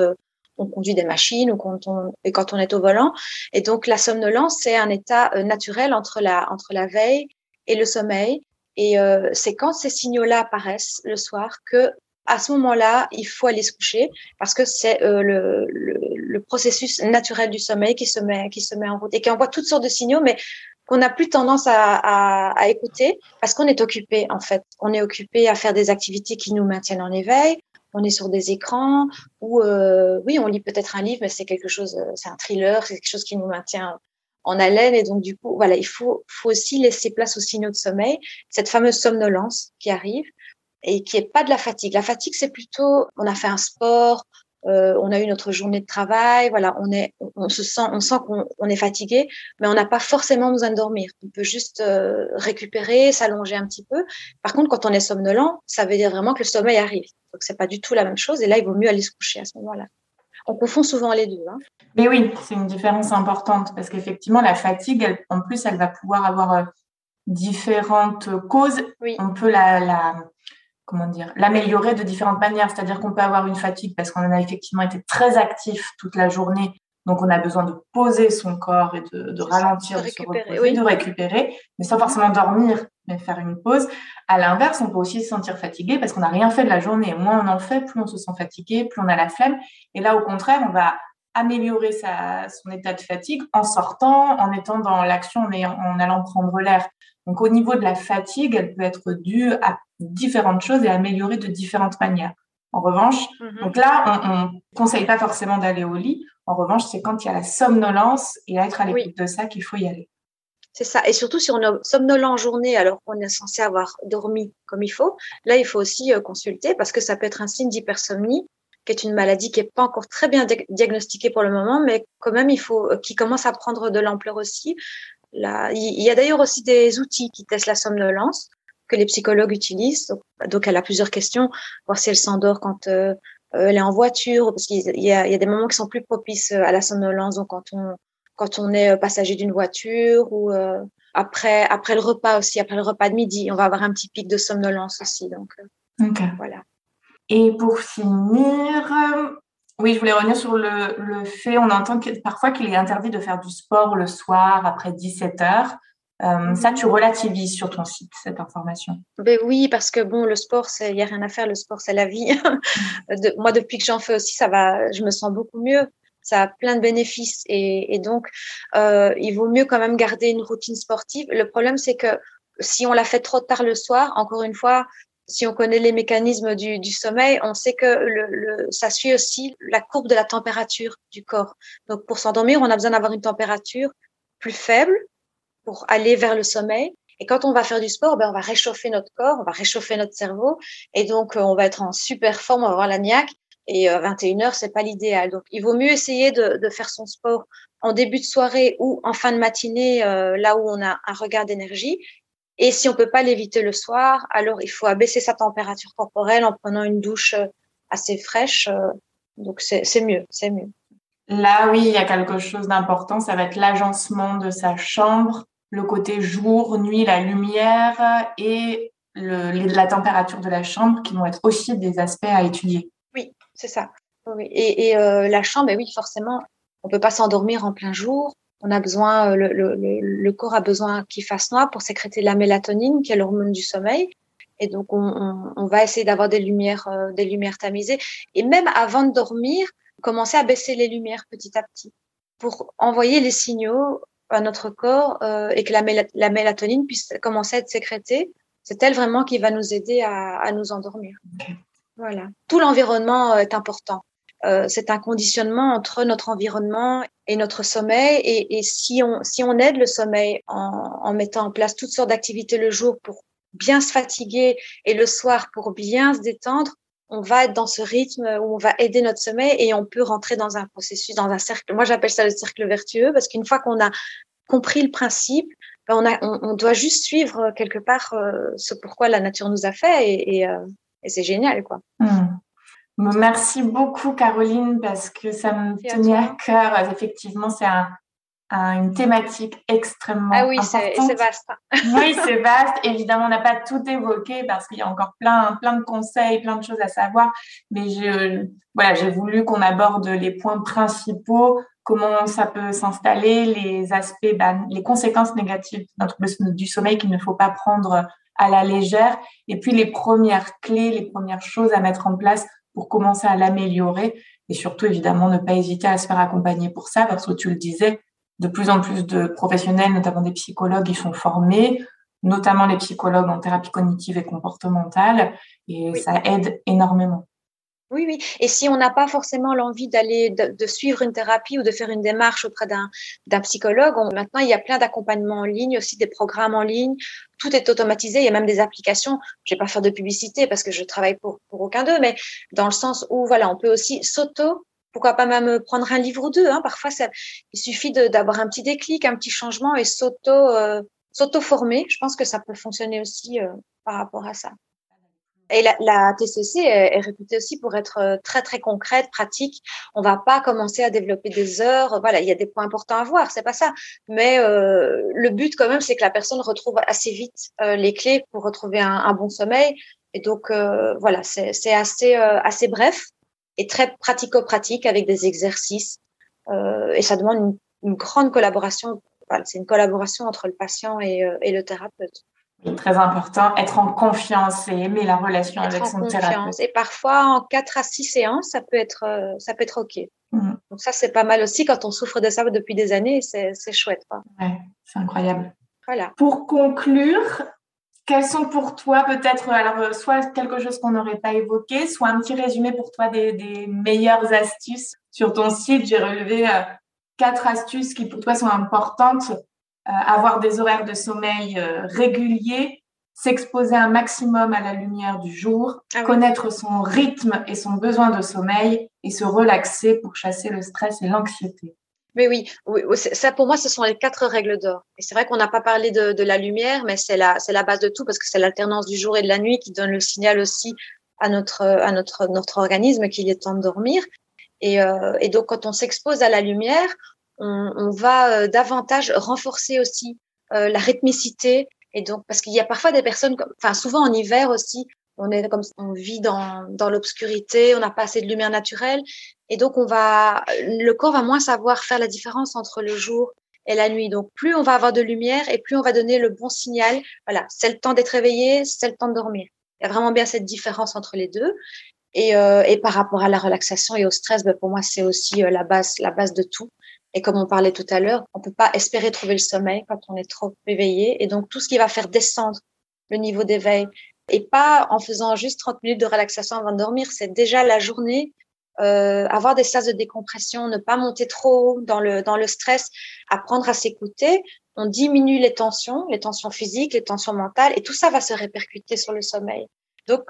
on conduit des machines ou quand on, et quand on est au volant. Et donc la somnolence, c'est un état naturel entre la, entre la veille et le sommeil. Et euh, c'est quand ces signaux-là apparaissent le soir que à ce moment-là, il faut aller se coucher parce que c'est euh, le, le, le, processus naturel du sommeil qui se met qui se met en route et qui envoie toutes sortes de signaux, mais qu'on n'a plus tendance à, à, à écouter parce qu'on est occupé en fait. On est occupé à faire des activités qui nous maintiennent en éveil. On est sur des écrans ou euh, oui, on lit peut-être un livre, mais c'est quelque chose, euh, c'est un thriller, c'est quelque chose qui nous maintient en haleine. Et donc, du coup, voilà, il faut, faut aussi laisser place aux signaux de sommeil, cette fameuse somnolence qui arrive et qui est pas de la fatigue. La fatigue, c'est plutôt, on a fait un sport, euh, on a eu notre journée de travail, voilà, on est, on, se sent, on sent qu'on est fatigué, mais on n'a pas forcément besoin de dormir. On peut juste euh, récupérer, s'allonger un petit peu. Par contre, quand on est somnolent, ça veut dire vraiment que le sommeil arrive. Donc c'est pas du tout la même chose. Et là, il vaut mieux aller se coucher à ce moment-là on confond souvent les deux. Hein. Mais oui, c'est une différence importante parce qu'effectivement, la fatigue, en plus, elle va pouvoir avoir euh, différentes causes. On peut la, comment dire, l'améliorer de différentes manières. C'est-à-dire qu'on peut avoir une fatigue parce qu'on a effectivement été très actif toute la journée donc, on a besoin de poser son corps et de, ralentir, de, se reposer, de récupérer, mais sans forcément dormir, mais faire une pause. À l'inverse, on peut aussi se sentir fatigué parce qu'on n'a rien fait de la journée. Moins on en fait, plus on se sent fatigué, plus on a la flemme. Et là, au contraire, on va améliorer sa, son état de fatigue en sortant, en étant dans l'action, en, en allant prendre l'air. Donc, au niveau de la fatigue, elle peut être due à différentes choses et améliorée de différentes manières. En revanche, mm-hmm. donc là, on ne conseille pas forcément d'aller au lit. En revanche, c'est quand il y a la somnolence et être à l'écoute de ça qu'il faut y aller. C'est ça. Et surtout, si on est somnolent en journée alors qu'on est censé avoir dormi comme il faut, là, il faut aussi euh, consulter parce que ça peut être un signe d'hypersomnie, qui est une maladie qui n'est pas encore très bien diagnostiquée pour le moment, mais quand même, il faut, euh, qui commence à prendre de l'ampleur aussi. Là, il y a d'ailleurs aussi des outils qui testent la somnolence que les psychologues utilisent. Donc, elle a plusieurs questions, voir si elle s'endort quand euh, elle est en voiture, parce qu'il y y a des moments qui sont plus propices à la somnolence, donc quand on, quand on est euh, passager d'une voiture ou après, après le repas aussi, après le repas de midi, on va avoir un petit pic de somnolence aussi. Donc, voilà. Et pour finir, oui, je voulais revenir sur le, le fait, on entend que, parfois qu'il est interdit de faire du sport le soir après 17 heures. Euh, ça, tu relativises sur ton site cette information? Ben oui, parce que bon, le sport, il n'y a rien à faire. Le sport, c'est la vie. de, moi, depuis que j'en fais aussi, ça va. Je me sens beaucoup mieux. Ça a plein de bénéfices et, donc euh, il vaut mieux quand même garder une routine sportive. Le problème, c'est que si on la fait trop tard le soir, encore une fois, si on connaît les mécanismes du, sommeil, on sait que ça suit aussi la courbe de la température du corps. Donc pour s'endormir, on a besoin d'avoir une température plus faible pour aller vers le sommeil. Et quand on va faire du sport, ben, on va réchauffer notre corps, on va réchauffer notre cerveau. Et donc, euh, on va être en super forme, on va avoir la niaque. Et 21 euh, c'est pas l'idéal. Donc, il vaut mieux essayer de, faire son sport en début de soirée ou en fin de matinée, euh, là où on a un regard d'énergie. Et si on peut pas l'éviter le soir, alors il faut abaisser sa température corporelle en prenant une douche assez fraîche. donc, c'est mieux, c'est mieux. Là, oui, il y a quelque chose d'important. Ça va être l'agencement de sa chambre le côté jour, nuit, la lumière et la température de la chambre qui vont être aussi des aspects à étudier. C'est ça. Et, euh, la chambre, oui, forcément, on peut pas s'endormir en plein jour. On a besoin, euh, le, corps a besoin qu'il fasse noir pour sécréter la mélatonine, qui est l'hormone du sommeil. Et donc, on, va essayer d'avoir des lumières, euh, des lumières tamisées. Et même avant de dormir, commencer à baisser les lumières petit à petit pour envoyer les signaux à notre corps et que la, la, mélatonine puisse commencer à être sécrétée. C'est elle vraiment qui va nous aider à nous endormir. Voilà. Tout l'environnement euh, est important. Euh, c'est un conditionnement entre notre environnement et notre sommeil. Et, et si, on, si on aide le sommeil en, en mettant en place toutes sortes d'activités le jour pour bien se fatiguer et le soir pour bien se détendre, on va être dans ce rythme où on va aider notre sommeil et on peut rentrer dans un processus, dans un cercle. Moi, j'appelle ça le cercle vertueux parce qu'une fois qu'on a compris le principe, ben, on, a, on, doit juste suivre quelque part euh, ce pourquoi la nature nous a fait et, et, euh, et c'est génial, quoi. Hmm. Merci beaucoup, Caroline, parce que ça me tenait à cœur. Effectivement, c'est un, une thématique extrêmement ah oui, c'est vaste. oui, c'est vaste. Évidemment, on n'a pas tout évoqué parce qu'il y a encore plein, plein de conseils, plein de choses à savoir. Mais je, voilà, j'ai voulu qu'on aborde les points principaux, comment ça peut s'installer, les aspects, bah, les conséquences négatives du sommeil qu'il ne faut pas prendre à la légère, et puis les premières clés, les premières choses à mettre en place pour commencer à l'améliorer, et surtout évidemment ne pas hésiter à se faire accompagner pour ça, parce que tu le disais, de plus en plus de professionnels, notamment des psychologues, ils sont formés, notamment les psychologues en thérapie cognitive et comportementale, et ça aide énormément. Oui, oui. Et si on n'a pas forcément l'envie d'aller de, suivre une thérapie ou de faire une démarche auprès d'un psychologue, maintenant il y a plein d'accompagnements en ligne, aussi des programmes en ligne. Tout est automatisé. Il y a même des applications. Je vais pas faire de publicité parce que je travaille pour, pour aucun d'eux, mais dans le sens où voilà, on peut aussi s'auto pourquoi pas même prendre un livre ou deux. Hein. Parfois, ça, il suffit d'avoir un petit déclic, un petit changement et s'auto euh, s'auto former. Je pense que ça peut fonctionner aussi euh, par rapport à ça. Et la, la TCC est, réputée aussi pour être euh, très très concrète, pratique. On va pas commencer à développer des heures. Voilà, il y a des points importants à voir, c'est pas ça. Mais euh, le but quand même, c'est que la personne retrouve assez vite euh, les clés pour retrouver un, un bon sommeil. Et donc voilà, c'est assez assez bref et très pratico-pratique avec des exercices. et ça demande une, une grande collaboration. C'est une collaboration entre le patient et, et le thérapeute très important, être en confiance et aimer la relation avec son thérapeute. Et parfois, en 4 à 6 séances, ça peut être, euh, ça peut être OK. Mm. Donc ça, c'est pas mal aussi quand on souffre de ça depuis des années, c'est chouette. Quoi. Ouais, c'est incroyable. Voilà. Pour conclure, quels sont pour toi peut-être, alors euh, soit quelque chose qu'on n'aurait pas évoqué, soit un petit résumé pour toi des, des meilleures astuces sur ton site. J'ai relevé euh, quatre astuces qui pour toi sont importantes avoir des horaires de sommeil euh, réguliers, s'exposer un maximum à la lumière du jour, ah connaître son rythme et son besoin de sommeil et se relaxer pour chasser le stress et l'anxiété. Mais oui, oui, ça pour moi, ce sont les quatre règles d'or. Et c'est vrai qu'on n'a pas parlé de, de, la lumière, mais c'est la, c'est la base de tout parce que c'est l'alternance du jour et de la nuit qui donne le signal aussi à notre, à notre, notre organisme qu'il est temps de dormir. Et, euh, et donc, quand on s'expose à la lumière, on, va euh, davantage renforcer aussi euh, la rythmicité. Et donc, parce qu'il y a parfois des personnes, enfin souvent en hiver aussi, on est comme on vit dans, dans l'obscurité, on n'a pas assez de lumière naturelle, et donc on va, le corps va moins savoir faire la différence entre le jour et la nuit. Donc plus on va avoir de lumière et plus on va donner le bon signal. Voilà, c'est le temps d'être réveillé, c'est le temps de dormir. Il y a vraiment bien cette différence entre les deux. Et, euh, et par rapport à la relaxation et au stress, ben pour moi c'est aussi la base, la base de tout. Et comme on parlait tout à l'heure, on peut pas espérer trouver le sommeil quand on est trop éveillé. Et donc, tout ce qui va faire descendre le niveau d'éveil, et pas en faisant juste 30 minutes de relaxation avant de dormir, c'est déjà la journée, euh, avoir des phases de décompression, ne pas monter trop haut dans le, dans le stress, apprendre à s'écouter. On diminue les tensions, les tensions physiques, les tensions mentales, et tout ça va se répercuter sur le sommeil. Donc,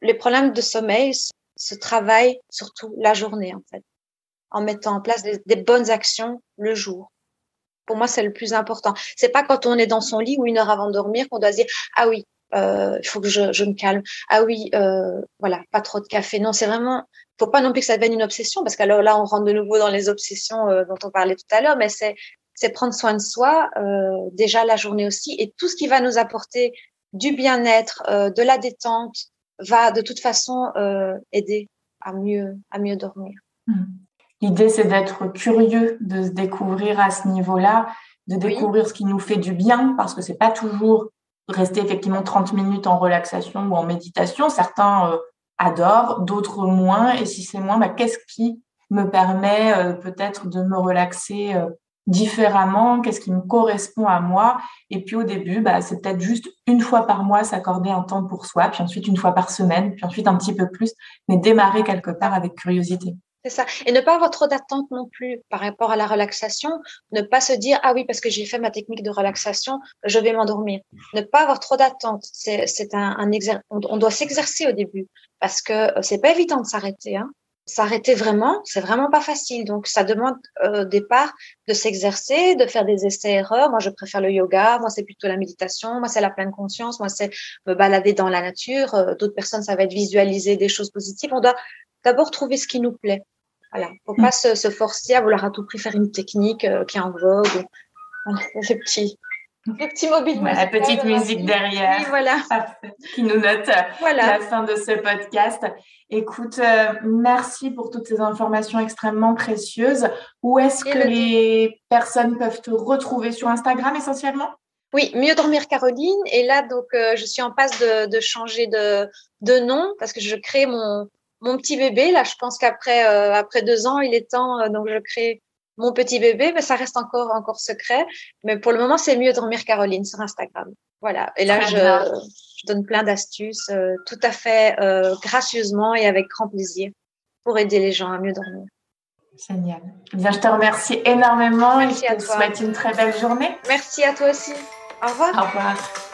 les problèmes de sommeil se travaillent surtout la journée, en fait en mettant en place des, bonnes actions le jour. Pour moi, c'est le plus important. C'est pas quand on est dans son lit ou une heure avant de dormir qu'on doit se dire ah oui, euh, il faut que je, me calme. Ah oui, euh, voilà, pas trop de café. Non, c'est vraiment. Faut pas non plus que ça devienne une obsession parce qu'alors là, on rentre de nouveau dans les obsessions euh, dont on parlait tout à l'heure. Mais c'est prendre soin de soi déjà la journée aussi et tout ce qui va nous apporter du bien-être, de la détente, va de toute façon aider à mieux à mieux dormir. Mmh. L'idée, c'est d'être curieux, de se découvrir à ce niveau-là, de découvrir ce qui nous fait du bien, parce que c'est pas toujours rester effectivement 30 minutes en relaxation ou en méditation. Certains euh, adorent, d'autres moins. Et si c'est moins, bah, qu'est-ce qui me permet euh, peut-être de me relaxer euh, différemment? Qu'est-ce qui me correspond à moi? Et puis au début, bah, c'est peut-être juste une fois par mois s'accorder un temps pour soi, puis ensuite une fois par semaine, puis ensuite un petit peu plus, mais démarrer quelque part avec curiosité. C'est ça. Et ne pas avoir trop d'attente non plus par rapport à la relaxation. Ne pas se dire, ah oui, parce que j'ai fait ma technique de relaxation, je vais m'endormir. Ne pas avoir trop d'attente. C'est, c'est un, un on, doit s'exercer au début parce que c'est pas évident de s'arrêter. Hein. s'arrêter vraiment, c'est vraiment pas facile. Donc, ça demande euh, au départ de s'exercer, de faire des essais-erreurs. Moi, je préfère le yoga. Moi, c'est plutôt la méditation. Moi, c'est la pleine conscience. Moi, c'est me balader dans la nature. Euh, d'autres personnes, ça va être visualiser des choses positives. On doit d'abord trouver ce qui nous plaît. Voilà. Faut pas se, se, forcer à vouloir à tout prix faire une technique euh, qui est en vogue. Voilà, c'est petit. Le petit mobile La petite musique derrière. Oui, voilà. Qui nous note la fin de ce podcast. Écoute, euh, merci pour toutes ces informations extrêmement précieuses. Où est-ce que les personnes peuvent te retrouver sur Instagram essentiellement? Oui, mieux dormir Caroline. Et là, donc, euh, je suis en passe de, de changer de, de, nom parce que je crée mon, mon petit bébé. Là, je pense qu'après euh, après deux ans, il est temps. donc, je crée mon petit bébé, mais ça reste encore encore secret. Mais pour le moment, c'est mieux dormir Caroline sur Instagram. Voilà. Et là, je, je, donne plein d'astuces, euh, tout à fait euh, gracieusement et avec grand plaisir pour aider les gens à mieux dormir. Génial. Eh bien, je te remercie énormément Merci et je te souhaite une très belle journée. Merci à toi aussi. Au revoir. Au revoir.